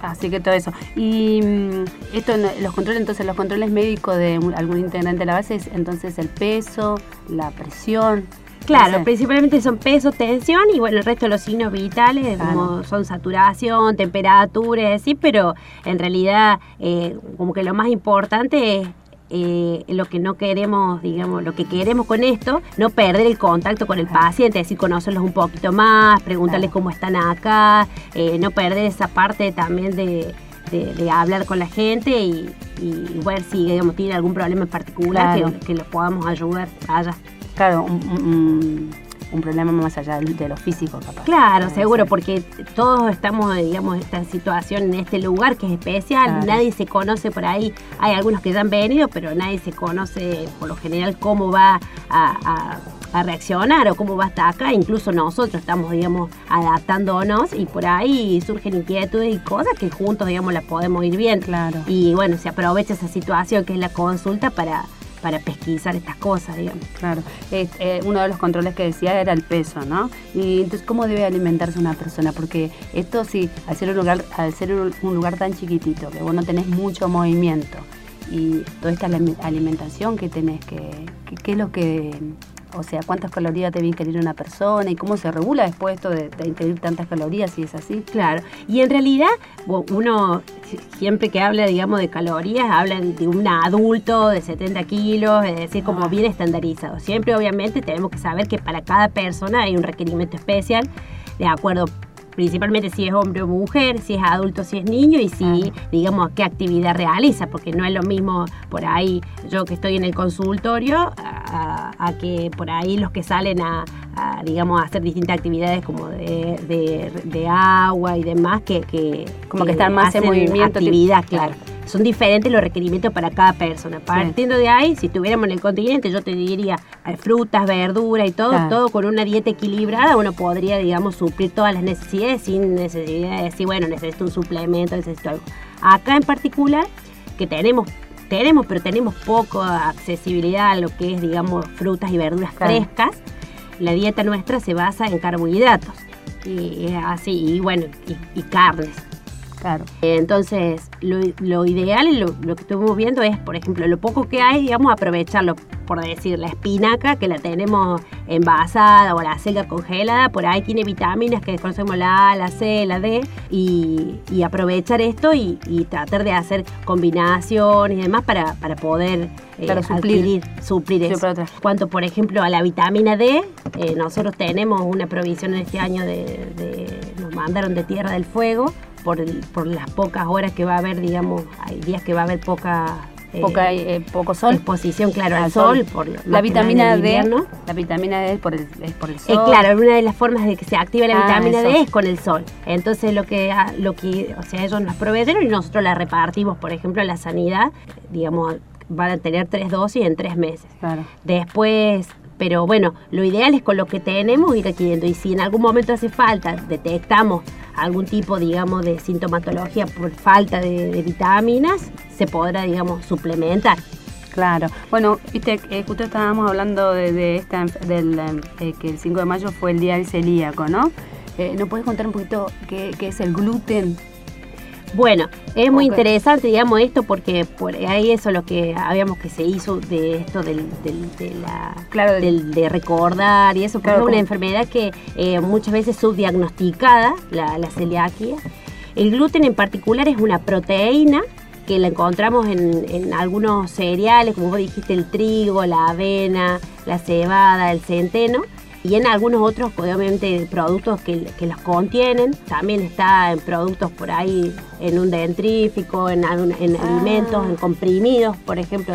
Así que todo eso. Y mm, esto, los controles, entonces, los controles médicos de algún integrante de la base es entonces el peso, la presión. Claro, no sé. principalmente son peso, tensión y bueno, el resto de los signos vitales, Claro. como son saturación, temperatura, sí, pero en realidad eh, como que lo más importante es eh, lo que no queremos, digamos, lo que queremos con esto, no perder el contacto con el paciente, es decir, conocerlos un poquito más, preguntarles Claro. cómo están acá, eh, no perder esa parte también de, de- de hablar con la gente y, y ver si, digamos, tiene algún problema en particular Claro. que, que los podamos ayudar allá. Claro, un, un- un- un problema más allá de lo físico, capaz. Claro, seguro, ser. porque todos estamos, digamos, en esta situación, en este lugar que es especial, Claro. nadie se conoce por ahí, hay algunos que ya han venido, pero nadie se conoce por lo general cómo va a, a- a reaccionar o cómo va hasta acá, incluso nosotros estamos, digamos, adaptándonos y por ahí surgen inquietudes y cosas que juntos, digamos, las podemos ir bien. Claro. Y bueno, se aprovecha esa situación que es la consulta para, para pesquisar estas cosas, digamos. Claro. Eh, uno de los controles que decía era el peso, ¿no? Y entonces, ¿cómo debe alimentarse una persona? Porque esto sí, al ser un lugar, al ser un lugar tan chiquitito, que vos no tenés mucho movimiento, y toda esta alim- alimentación que tenés, que, que- ¿qué es lo que... O sea, ¿cuántas calorías debe ingerir una persona? ¿Y cómo se regula después esto de, de ingerir tantas calorías si es así? Claro, y en realidad uno si- siempre que habla, digamos, de calorías, habla de un adulto de 70 kilos, es decir, como Ah. bien estandarizado. Siempre, obviamente, tenemos que saber que para cada persona hay un requerimiento especial, de acuerdo principalmente si es hombre o mujer, si es adulto, si es niño y si, digamos, qué actividad realiza, porque no es lo mismo por ahí yo que estoy en el consultorio a, a que por ahí los que salen a, a, digamos, a hacer distintas actividades como de, de- de agua y demás, que, que Como que están más en movimiento, Actividad, tipo- claro. Son diferentes los requerimientos para cada persona. Partiendo de ahí, si estuviéramos en el continente, yo te diría eh, frutas, verduras y todo, Claro. todo con una dieta equilibrada, uno podría, digamos, suplir todas las necesidades sin necesidad de decir, bueno, necesito un suplemento, necesito algo. Acá en particular, que tenemos tenemos, pero tenemos poca accesibilidad a lo que es, digamos, frutas y verduras Claro. frescas. La dieta nuestra se basa en carbohidratos. Y así, y bueno, y, y carnes. Claro. Entonces, lo, lo ideal y lo, lo que estuvimos viendo es, por ejemplo, lo poco que hay, digamos, aprovecharlo. Por decir, la espinaca, que la tenemos envasada o la selga congelada, por ahí tiene vitaminas que conocemos la A, la C, la D, y, y aprovechar esto y, y tratar de hacer combinaciones y demás para, para poder eh, suplir. adquirir, suplir eso. Cuanto, por ejemplo, a la vitamina D, eh, nosotros tenemos una provisión en este año de, de- nos mandaron de Tierra del Fuego por, el- por las pocas horas que va a haber, digamos, hay días que va a haber poca, eh, Poca, eh, poco sol. exposición, claro, al sol. sol. por, La vitamina D. La vitamina D es por el, es por el Eh, sol. claro, una de las formas de que se active la Ah, vitamina D es con el sol. Entonces lo que, ah, lo que, o sea, ellos nos proveyeron y nosotros la repartimos, por ejemplo, en la sanidad, digamos, van a tener tres dosis en tres meses. Claro. Después, pero bueno, lo ideal es con lo que tenemos ir adquiriendo. Y si en algún momento hace falta, detectamos algún tipo, digamos, de sintomatología por falta de, vitaminas, se podrá, digamos, suplementar. Claro. Bueno, viste, eh, justo estábamos hablando de, de esta, del, eh, que el 5 de mayo fue el día del celíaco, ¿no? Eh, ¿Nos puedes contar un poquito qué, qué es el gluten? Bueno, es muy interesante, digamos, esto porque por ahí eso es lo que habíamos que se hizo de esto del, del- de la Claro, del- de recordar y eso, porque Claro, es una enfermedad que eh, muchas veces subdiagnosticada, la, la celiaquia. El gluten en particular es una proteína que la encontramos en, en algunos cereales, como vos dijiste, el trigo, la avena, la cebada, el centeno, y en algunos otros, obviamente, productos que, que los contienen. También está en productos por ahí, en un dentrífico, en, Ah. alimentos, en comprimidos, por ejemplo.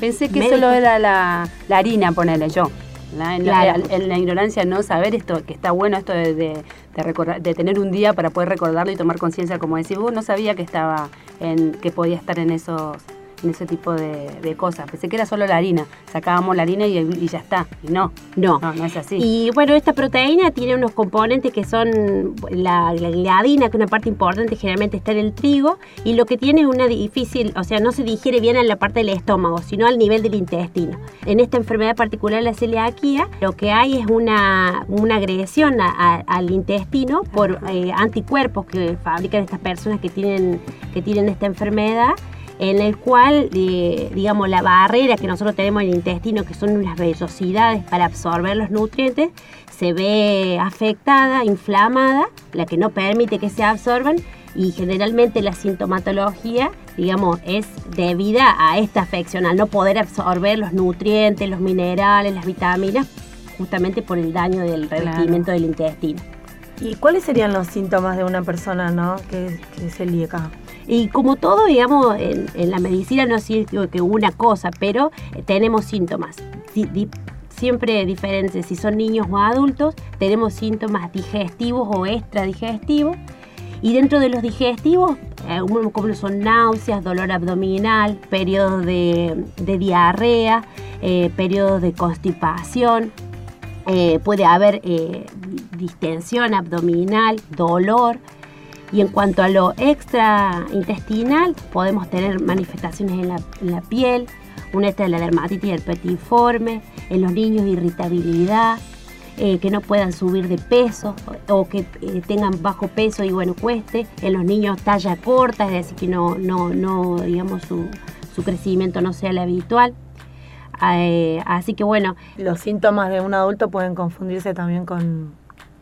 Pensé que médicos. solo era la, la harina, ponele yo. La- en, la, en la ignorancia no saber esto, que está bueno esto de, de, de recordar- de tener un día para poder recordarlo y tomar conciencia, como decís vos, no sabía que estaba en, que podía estar en esos en ese tipo de, de cosas. Pensé que era solo la harina. Sacábamos la harina y, y ya está. Y no, No. no, no es así. Y bueno, esta proteína tiene unos componentes que son la, la gliadina, que es una parte importante, generalmente está en el trigo, y lo que tiene es una difícil, o sea, no se digiere bien en la parte del estómago, sino al nivel del intestino. En esta enfermedad particular, la celiaquía, lo que hay es una, una agresión a- a- al intestino por eh, anticuerpos que fabrican estas personas que tienen, que tienen esta enfermedad en el cual, eh, digamos, la barrera que nosotros tenemos en el intestino, que son unas vellosidades para absorber los nutrientes, se ve afectada, inflamada, la que no permite que se absorban y generalmente la sintomatología, digamos, es debida a esta afección, al no poder absorber los nutrientes, los minerales, las vitaminas, justamente por el daño del revestimiento del intestino. ¿Y cuáles serían los síntomas de una persona ¿no? que, que es celíaca? Y como todo, digamos, en, la medicina no es que una cosa, pero eh, tenemos síntomas. Siempre diferentes, si son niños o adultos, tenemos síntomas digestivos o extradigestivos. Y dentro de los digestivos, eh, uno como son náuseas, dolor abdominal, periodos de, diarrea, eh, periodos de constipación, eh, puede haber eh, distensión abdominal, dolor. Y en cuanto a lo extraintestinal, podemos tener manifestaciones en la, en la piel, una esta de la dermatitis herpetiforme, en los niños irritabilidad, eh, que no puedan subir de peso o, que eh, tengan bajo peso y bueno, cueste, en los niños talla corta, es decir, que no, no, no digamos, su, su crecimiento no sea el habitual. Eh, así que bueno, Los síntomas de un adulto pueden confundirse también con,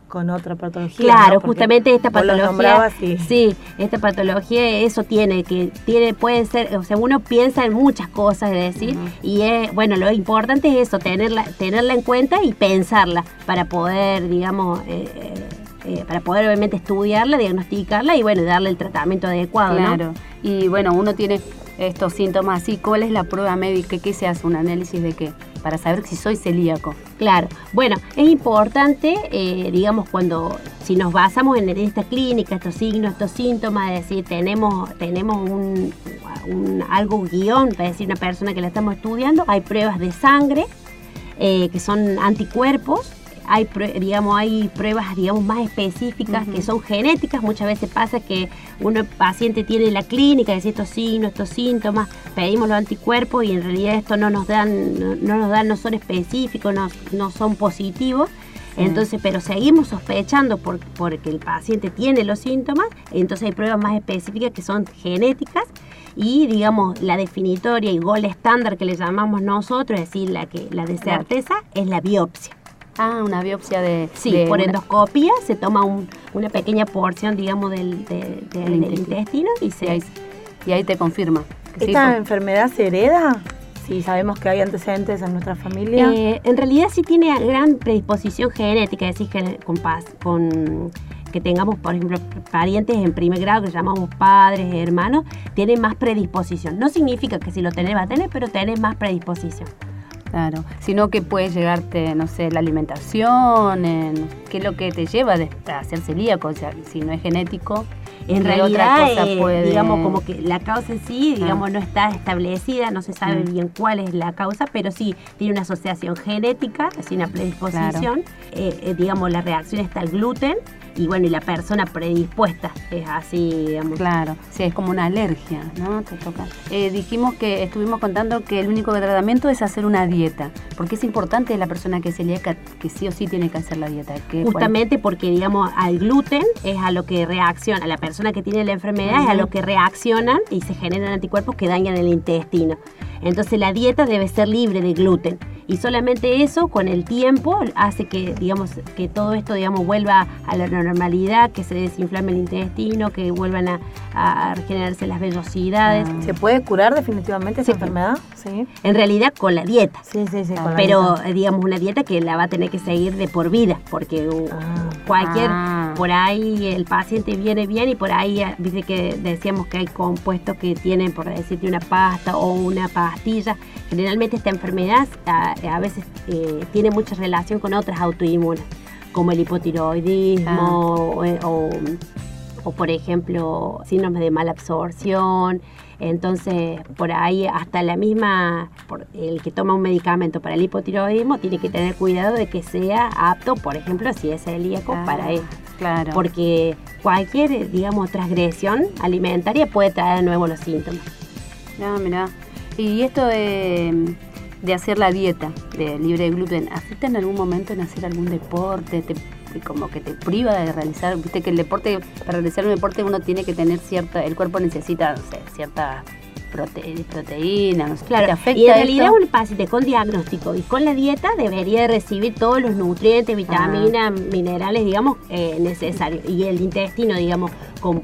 con otra patología. Claro, ¿no? Justamente esta patología. Sí, esta patología eso tiene, que tiene, puede ser, o sea, uno piensa en muchas cosas, es decir, y es, bueno, lo importante es eso, tenerla, tenerla en cuenta y pensarla para poder, digamos, eh, eh, eh, para poder obviamente estudiarla, diagnosticarla y bueno, darle el tratamiento adecuado, ¿no? Claro. Y bueno, uno tiene estos síntomas así. ¿Cuál es la prueba médica? ¿Qué se hace? ¿Un análisis de qué? Para saber si soy celíaco. Claro, bueno, es importante, eh, digamos, cuando, si nos basamos en esta clínica, estos signos, estos síntomas, es decir, tenemos, tenemos un, algo guion, para decir una persona que la estamos estudiando, hay pruebas de sangre, eh, que son anticuerpos, hay, digamos, hay pruebas digamos, más específicas que son genéticas. Muchas veces pasa que uno paciente tiene la clínica, dice estos signos, estos síntomas, pedimos los anticuerpos y en realidad esto no nos dan, no, nos dan, no son específicos, no, no son positivos. Entonces, pero seguimos sospechando por, porque el paciente tiene los síntomas, entonces hay pruebas más específicas que son genéticas y digamos la definitoria y gol estándar que le llamamos nosotros, es decir, la que la de certeza es la biopsia. Ah, una biopsia de... Sí, por endoscopia se toma una pequeña porción, digamos, del, intestino. y, se, y ahí te confirma. ¿Esta enfermedad se hereda? Si sabemos que hay antecedentes en nuestra familia. Eh, en realidad sí tiene gran predisposición genética, es decir, con, con que tengamos, por ejemplo, parientes en primer grado que llamamos padres, hermanos, tiene más predisposición. No significa que si lo tenés va a tener, pero tenés más predisposición. Claro, sino que puede llegarte, no sé, la alimentación, qué es lo que te lleva a ser celíaco, o sea, si no es genético. En realidad, eh, digamos, como que la causa en sí, ah. digamos, no está establecida, no se sabe mm. bien cuál es la causa, pero sí tiene una asociación genética, es una predisposición, eh, eh, digamos, la reacción está al gluten, y bueno, y la persona predispuesta es así, digamos. Claro, sí, es como una alergia, ¿no? Te toca. Eh, dijimos que estuvimos contando que el único tratamiento es hacer una dieta, porque es importante la persona que es celíaca que sí o sí tiene que hacer la dieta. Justamente porque, digamos, al gluten es a lo que reacciona, la persona que tiene la enfermedad es a lo que reaccionan y se generan anticuerpos que dañan el intestino. Entonces la dieta debe ser libre de gluten y solamente eso con el tiempo hace que digamos que todo esto digamos vuelva a la normalidad, que se desinflame el intestino, que vuelvan a, regenerarse las vellosidades. ¿Se puede curar definitivamente esa enfermedad? Sí. En realidad con la dieta. Sí, sí, sí. Pero digamos una dieta que la va a tener que seguir de por vida, porque ah. cualquier ah. por ahí el paciente viene bien y por ahí dice que decíamos que hay compuestos que tienen por decirte una pasta o una pastilla. Generalmente esta enfermedad a, veces eh, tiene mucha relación con otras autoinmunes como el hipotiroidismo ah. o, por ejemplo, síndrome de mala absorción. Entonces, por ahí hasta la misma, el que toma un medicamento para el hipotiroidismo tiene que tener cuidado de que sea apto, por ejemplo, si es celíaco, para él. Claro. Porque cualquier, digamos, transgresión alimentaria puede traer de nuevo los síntomas. No, mira. Y esto de de hacer la dieta de libre de gluten, ¿afecta en algún momento en hacer algún deporte? Te, como que te priva de realizar, viste que el deporte, para realizar un deporte uno tiene que tener cierta, el cuerpo necesita, cierta proteína, no sé, claro. afecta y en realidad un paciente con diagnóstico y con la dieta debería recibir todos los nutrientes, vitaminas, minerales, digamos, eh, necesarios. Y el intestino, digamos, con,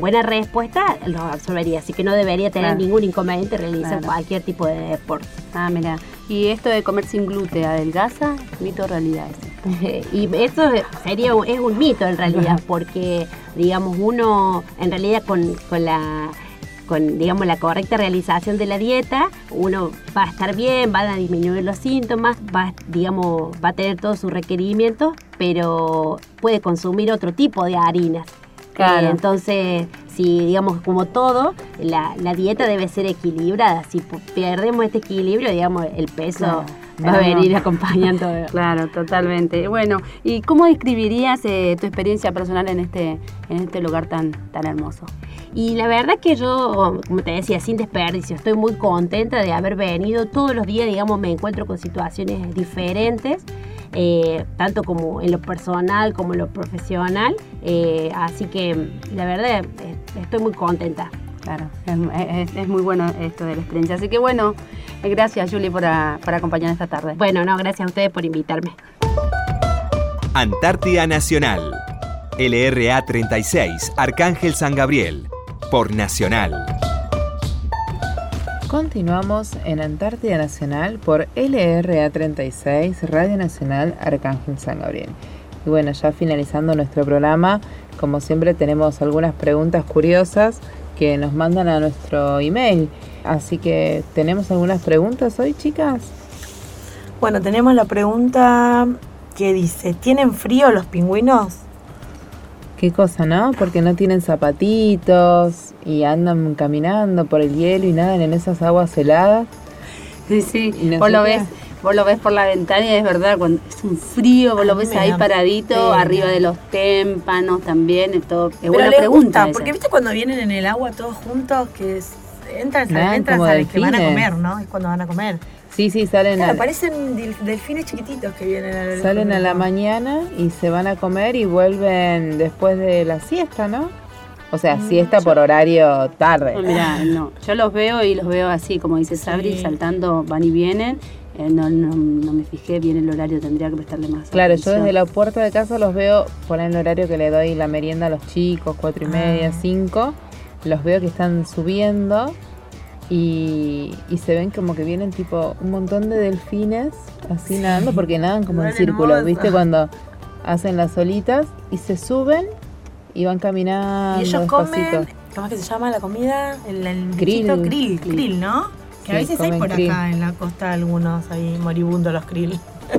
buena respuesta, los absorbería. Así que no debería tener ningún inconveniente realizar cualquier tipo de deporte. Ah, mira. ¿Y esto de comer sin gluten adelgaza? ¿Mito realidad y eso sería es un mito en realidad, porque digamos uno en realidad con, con la con digamos la correcta realización de la dieta, uno va a estar bien, van a disminuir los síntomas, va digamos va a tener todos sus requerimientos, pero puede consumir otro tipo de harinas. Claro. entonces, si digamos como todo, la, dieta debe ser equilibrada. Si perdemos este equilibrio, digamos, el peso va a venir acompañando. claro, totalmente. Bueno, ¿y cómo describirías eh, tu experiencia personal en este, en este lugar tan, tan hermoso? Y la verdad que yo, como te decía, sin desperdicio, estoy muy contenta de haber venido. Todos los días, digamos, me encuentro con situaciones diferentes. Eh, tanto como en lo personal como en lo profesional. Eh, así que la verdad estoy muy contenta. Claro, es, muy bueno esto de la experiencia. Así que bueno, gracias Julie por, por acompañarnos esta tarde. Bueno, no, gracias a ustedes por invitarme. Antártida Nacional. LRA 36, Arcángel San Gabriel, por Nacional. Continuamos en Antártida Nacional por LRA 36, Radio Nacional Arcángel San Gabriel. Y bueno, ya finalizando nuestro programa, como siempre tenemos algunas preguntas curiosas que nos mandan a nuestro email. Así que, ¿tenemos algunas preguntas hoy, chicas? Bueno, tenemos la pregunta que dice, ¿tienen frío los pingüinos? Qué cosa, ¿no? Porque no tienen zapatitos y andan caminando por el hielo y nadan en esas aguas heladas. Sí, sí. Y no Vos lo ves, vos lo ves por la ventana y es verdad, cuando es un frío, vos lo ves ahí paradito, pena. arriba de los témpanos también, es todo. Es Pero buena les pregunta. gusta, porque viste cuando vienen en el agua todos juntos, que es- entran, salen, Nadan entran, como salen, que van a comer, ¿no? Es cuando van a comer. Sí, sí, salen, Claro, parecen delfines chiquititos que vienen a la salen a la mañana y se van a comer y vuelven después de la siesta, ¿no? O sea, Mm, siesta por horario tarde. No, mirá, no, yo los veo y los veo así, como dice Sabri, Sí. saltando, van y vienen. Eh, no, no, no me fijé bien el horario, tendría que prestarle más Claro, yo atención. desde la puerta de casa los veo por el horario que le doy la merienda a los chicos, cuatro y media, Ah. cinco. Los veo que están subiendo y, y se ven como que vienen tipo un montón de delfines así nadando porque nadan como en círculos. ¿viste? Cuando hacen las olitas y se suben y van caminando Y ellos despacito. comen, ¿cómo es que se llama la comida? El, el Krill. krill, Krill. krill, ¿no? Que a veces hay por krill. acá en la costa algunos ahí moribundos los krill.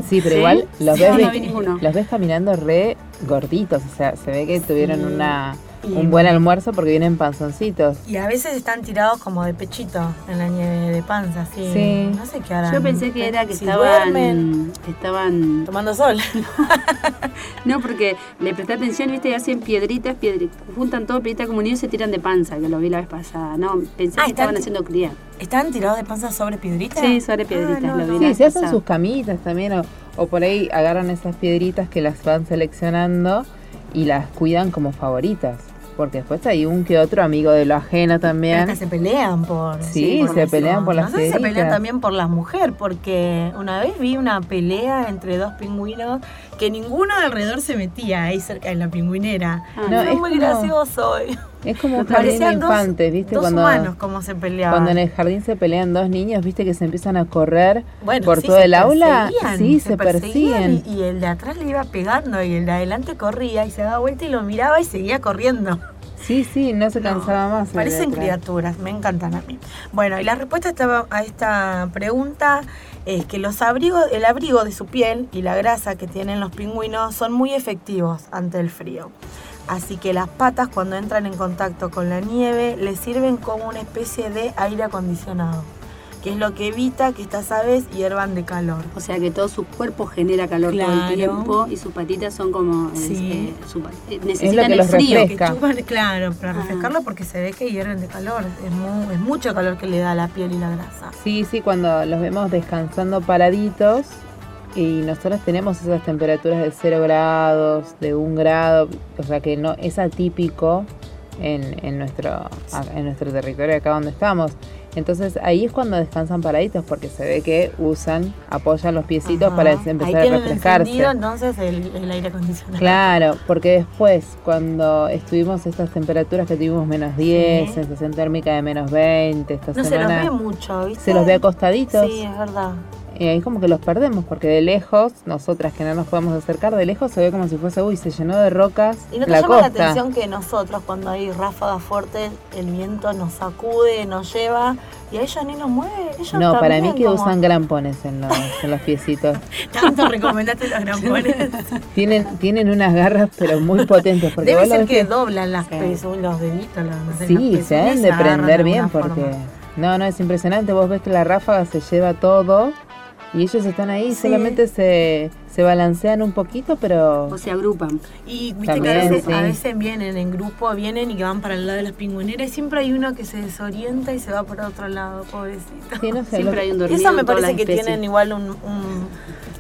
Sí, pero ¿Sí? igual los ves, no, no los ves caminando re gorditos, o sea, se ve que tuvieron una, Y- un buen almuerzo porque vienen panzoncitos. Y a veces están tirados como de pechito en la nieve de panza, así. Sí. No sé qué harán. Yo pensé que era que Si estaban, duermen, que estaban, tomando sol. no porque le presté atención, viste, y hacen piedritas, piedritas, juntan todo piedrita como niños y se tiran de panza, que lo vi la vez pasada, no, pensé Ah, que estaban haciendo cría. ¿Están tirados de panza sobre piedritas? Sí, sobre piedritas, Ah, no, lo vi no. la Sí, se hacen sus camitas también, o, o por ahí agarran esas piedritas que las van seleccionando y las cuidan como favoritas. Porque después hay un que otro amigo de lo ajeno también. hasta se pelean por. Sí, por se pelean por las No sé si se pelean también por las mujeres, porque una vez vi una pelea entre dos pingüinos que ninguno alrededor se metía ahí cerca de la pingüinera. Ah, No, es muy como- gracioso. Es como un jardín de dos, infantes, ¿viste? dos Cuando, humanos como se peleaban. cuando en el jardín se pelean dos niños, ¿viste? Que se empiezan a correr Bueno, por sí, todo se el aula. Sí, se, persiguen. Y, y el de atrás le iba pegando y el de adelante corría y se daba vuelta y lo miraba y seguía corriendo. Sí, sí, no se cansaba más. Parecen criaturas, me encantan a mí. Bueno, y la respuesta estaba a esta pregunta es que los abrigos, el abrigo de su piel y la grasa que tienen los pingüinos son muy efectivos ante el frío. Así que las patas cuando entran en contacto con la nieve les sirven como una especie de aire acondicionado, que es lo que evita que estas aves hiervan de calor. O sea que todo su cuerpo genera calor todo Claro. el tiempo y sus patitas son como Sí. eh, su eh, necesitan que el los frío. refresca. Que chupan, claro, para Ajá. refrescarlo porque se ve que hierven de calor. Es, es mucho calor que le da a la piel y la grasa. Sí, sí, cuando los vemos descansando paraditos y nosotros tenemos esas temperaturas de 0 grados, de 1 grado, o sea que no es atípico en, en nuestro, en nuestro territorio acá donde estamos. Entonces ahí es cuando descansan paraditos porque se ve que usan, apoyan los piecitos Ajá. para Ahí empezar a tienen refrescarse. encendido entonces el, el aire acondicionado. Claro, porque después, cuando estuvimos estas temperaturas que tuvimos menos 10, Sí. sensación térmica de menos 20, esta No se los ve mucho, ¿viste? se los ve acostaditos. Sí, es verdad. Y ahí como que los perdemos, porque de lejos, nosotras que no nos podemos acercar, de lejos se ve como si fuese, uy, se llenó de rocas ¿Y no te la llama la costa. atención que nosotros cuando hay ráfagas fuertes, el viento nos sacude, nos lleva y a ellos ni nos mueve? Ellos No, para mí que como- usan grampones en los, en los piecitos. Tanto recomendaste los grampones. Tienen, tienen unas garras pero muy potentes. Porque Debe ser que doblan las Sí. los deditos, los, Sí, las se deben de prender bien porque... forma. No, no, es impresionante. Vos ves que la ráfaga se lleva todo y ellos están ahí, Sí. solamente se, se balancean un poquito, pero... O se agrupan. Y viste También, que a veces, sí. a veces vienen en grupo, vienen y que van para el lado de las pingüineras y siempre hay uno que se desorienta y se va para otro lado, pobrecito. Sí, no sé, Siempre lo- hay un dormido Eso me parece que tienen igual un, un-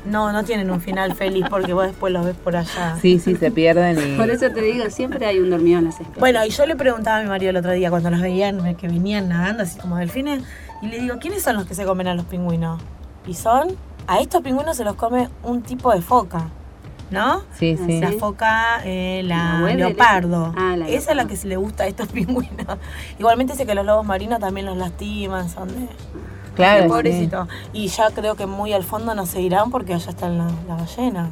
No, no tienen un final feliz porque vos después los ves por allá. Sí, sí, se pierden y... Por eso te digo, siempre hay un dormido en las especies. Bueno, y yo le preguntaba a mi marido el otro día cuando los veían, que venían nadando así como delfines, y le digo, ¿quiénes son los que se comen a los pingüinos? Y son, a estos pingüinos se los come un tipo de foca, ¿no? Sí, sí. La foca, eh, la, Weddell, leopardo. esa. Ah, la Esa es la que se le gusta a estos pingüinos. Igualmente sé que los lobos marinos también los lastiman, son de... Claro, de sí. pobrecito. Y ya creo que muy al fondo no se irán porque allá está la, la ballena.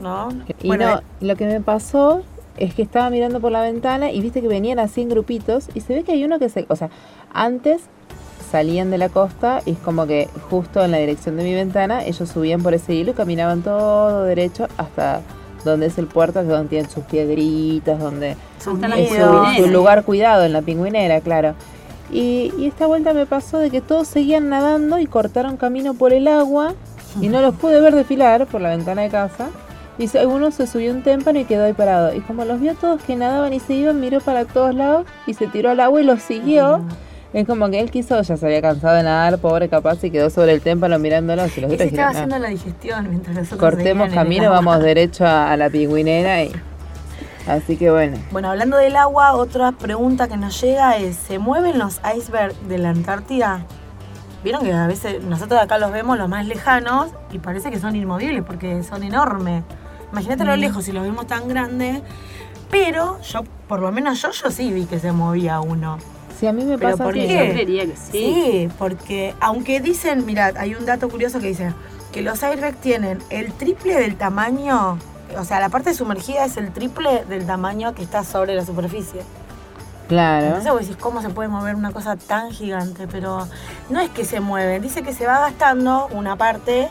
¿No? Y Bueno, no, lo que me pasó es que estaba mirando por la ventana y viste que venían así en grupitos y se ve que hay uno que se... O sea, antes salían de la costa y es como que justo en la dirección de mi ventana ellos subían por ese hilo y caminaban todo derecho hasta donde es el puerto, que es donde tienen sus piedritas, donde la es su, lugar cuidado en la pingüinera, claro. Y, y esta vuelta me pasó de que todos seguían nadando y cortaron camino por el agua y no los pude ver desfilar por la ventana de casa. Y uno se subió un témpano y quedó ahí parado. Y como los vio a todos que nadaban y se iban, miró para todos lados y se tiró al agua y los siguió. Es como que él quiso, ya se había cansado de nadar, pobre capaz, y quedó sobre el témpano mirándolos. Y los otros estaba dijeron, "No, haciendo la digestión mientras nosotros cortemos camino, vamos derecho a, a la pingüinera. Y... Así que bueno. Bueno, hablando del agua, otra pregunta que nos llega es, ¿se mueven los icebergs de la Antártida? Vieron que a veces nosotros acá los vemos los más lejanos y parece que son inmovibles porque son enormes. Imagínate Mm. lo lejos si los vemos tan grandes. Pero yo, por lo menos yo, yo sí vi que se movía uno. Sí, a mí me ¿Pero pasa por que... Yo qué? creería que sí. Sí, porque aunque dicen, mira, hay un dato curioso que dice que los icebergs tienen el triple del tamaño, o sea, la parte sumergida es el triple del tamaño que está sobre la superficie. Claro. Entonces vos decís, ¿cómo se puede mover una cosa tan gigante? Pero no es que se mueve, dice que se va gastando una parte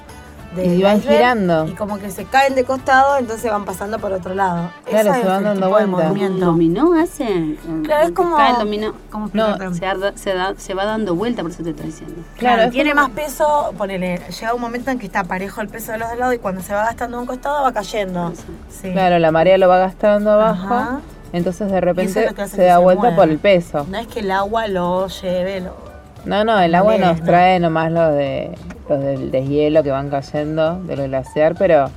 Y van girando. Y como que se caen de costado, entonces van pasando por otro lado. Claro, se van dando tipo de vuelta. ¿Un movimiento. dominó hacen? Claro, es como- Cae el dominó. ¿Cómo No? Se, arda- se, da- se va dando vuelta, por eso te estoy diciendo. Claro, Claro, es tiene como- más peso, ponele, llega un momento en que está parejo el peso de los dos lados y cuando se va gastando un costado va cayendo. Sí. Claro, la marea lo va gastando abajo. Ajá. Entonces de repente es se da se vuelta por el peso. No es que el agua lo lleve, lo... No, no, el agua nos no. trae nomás los de los del deshielo que van cayendo del glaciar, pero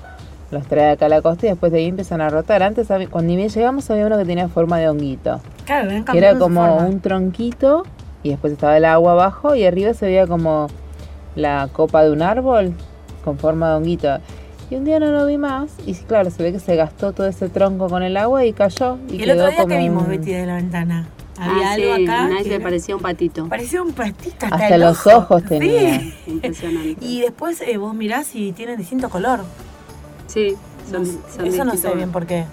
los trae acá a la costa y después de ahí empiezan a rotar. Antes, cuando ni bien llegamos, había uno que tenía forma de honguito, Claro, que era como un tronquito y después estaba el agua abajo y arriba se veía como la copa de un árbol con forma de honguito. Y un día no lo vi más y claro, se ve que se gastó todo ese tronco con el agua y cayó. Y, Y el quedó otro día como que vimos, un- Betty, de la ventana. Había Ah, algo sí, acá. un que parecía un patito. Parecía un pastito hasta, Hasta el los ojo. ojos tenía. Sí. Impresionante. Y después eh, vos mirás y tienen distinto color. Sí, No son, son Eso no sé bien por qué.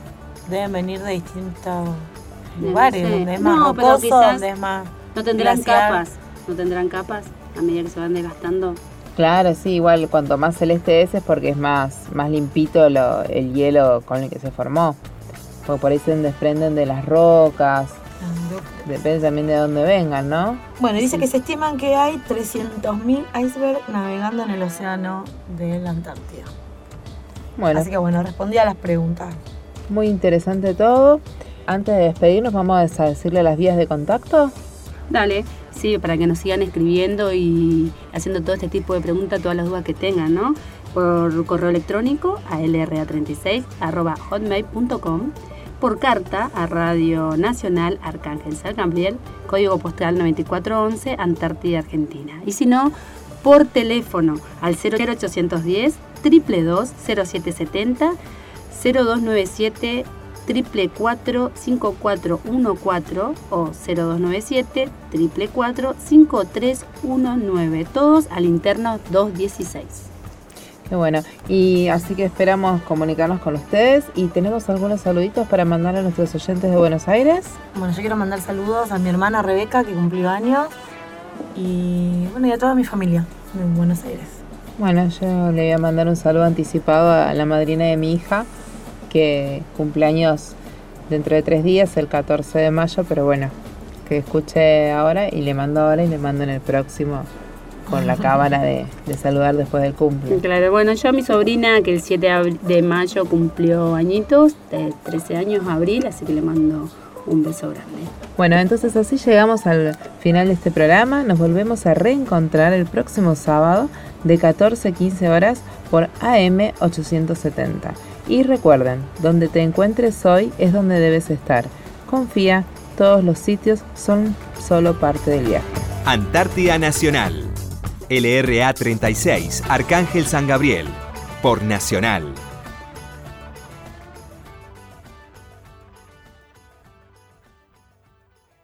Deben venir de distintos No lugares, sé. donde es más No, pero rocoso, quizás donde es más... No tendrán capas, no tendrán capas a medida que se van desgastando. Claro, sí, igual cuanto más celeste es es porque es más, más limpito lo- el hielo con el que se formó. Porque por ahí se desprenden de las rocas, depende también de dónde vengan, ¿no? Bueno, dice que se estiman que hay 300.000 icebergs navegando en el océano de la Antártida. Bueno, Así que bueno, respondí a las preguntas. muy interesante todo. Antes de despedirnos, vamos a decirle las vías de contacto. Dale, sí, para que nos sigan escribiendo y haciendo todo este tipo de preguntas, todas las dudas que tengan, ¿no? Por correo electrónico a lra36 por carta a Radio Nacional Arcángel San Gabriel, código postal 9411, Antártida, Argentina. Y si no, por teléfono al 0810 222 0770 0297 444 5414 o 0297 444 5319 todos al interno 216 Qué bueno. Y así que esperamos comunicarnos con ustedes. Y tenemos algunos saluditos para mandar a nuestros oyentes de Buenos Aires. Bueno, yo quiero mandar saludos a mi hermana Rebeca, que cumplió años, y bueno, y a toda mi familia de Buenos Aires. Bueno, yo le voy a mandar un saludo anticipado a la madrina de mi hija, que cumpleaños dentro de tres días, el 14 de mayo, pero bueno, que escuche ahora y le mando ahora y le mando en el próximo con la cámara de, de saludar después del cumple. Claro, bueno, yo a mi sobrina que el 7 de mayo cumplió añitos, de 13 años, abril, así que le mando un beso grande. Bueno, entonces así llegamos al final de este programa. Nos volvemos a reencontrar el próximo sábado de 14 a 15 horas por AM 870. Y recuerden, donde te encuentres hoy es donde debes estar. Confía, todos los sitios son solo parte del viaje. Antártida Nacional. LRA 36, Arcángel San Gabriel. Por Nacional.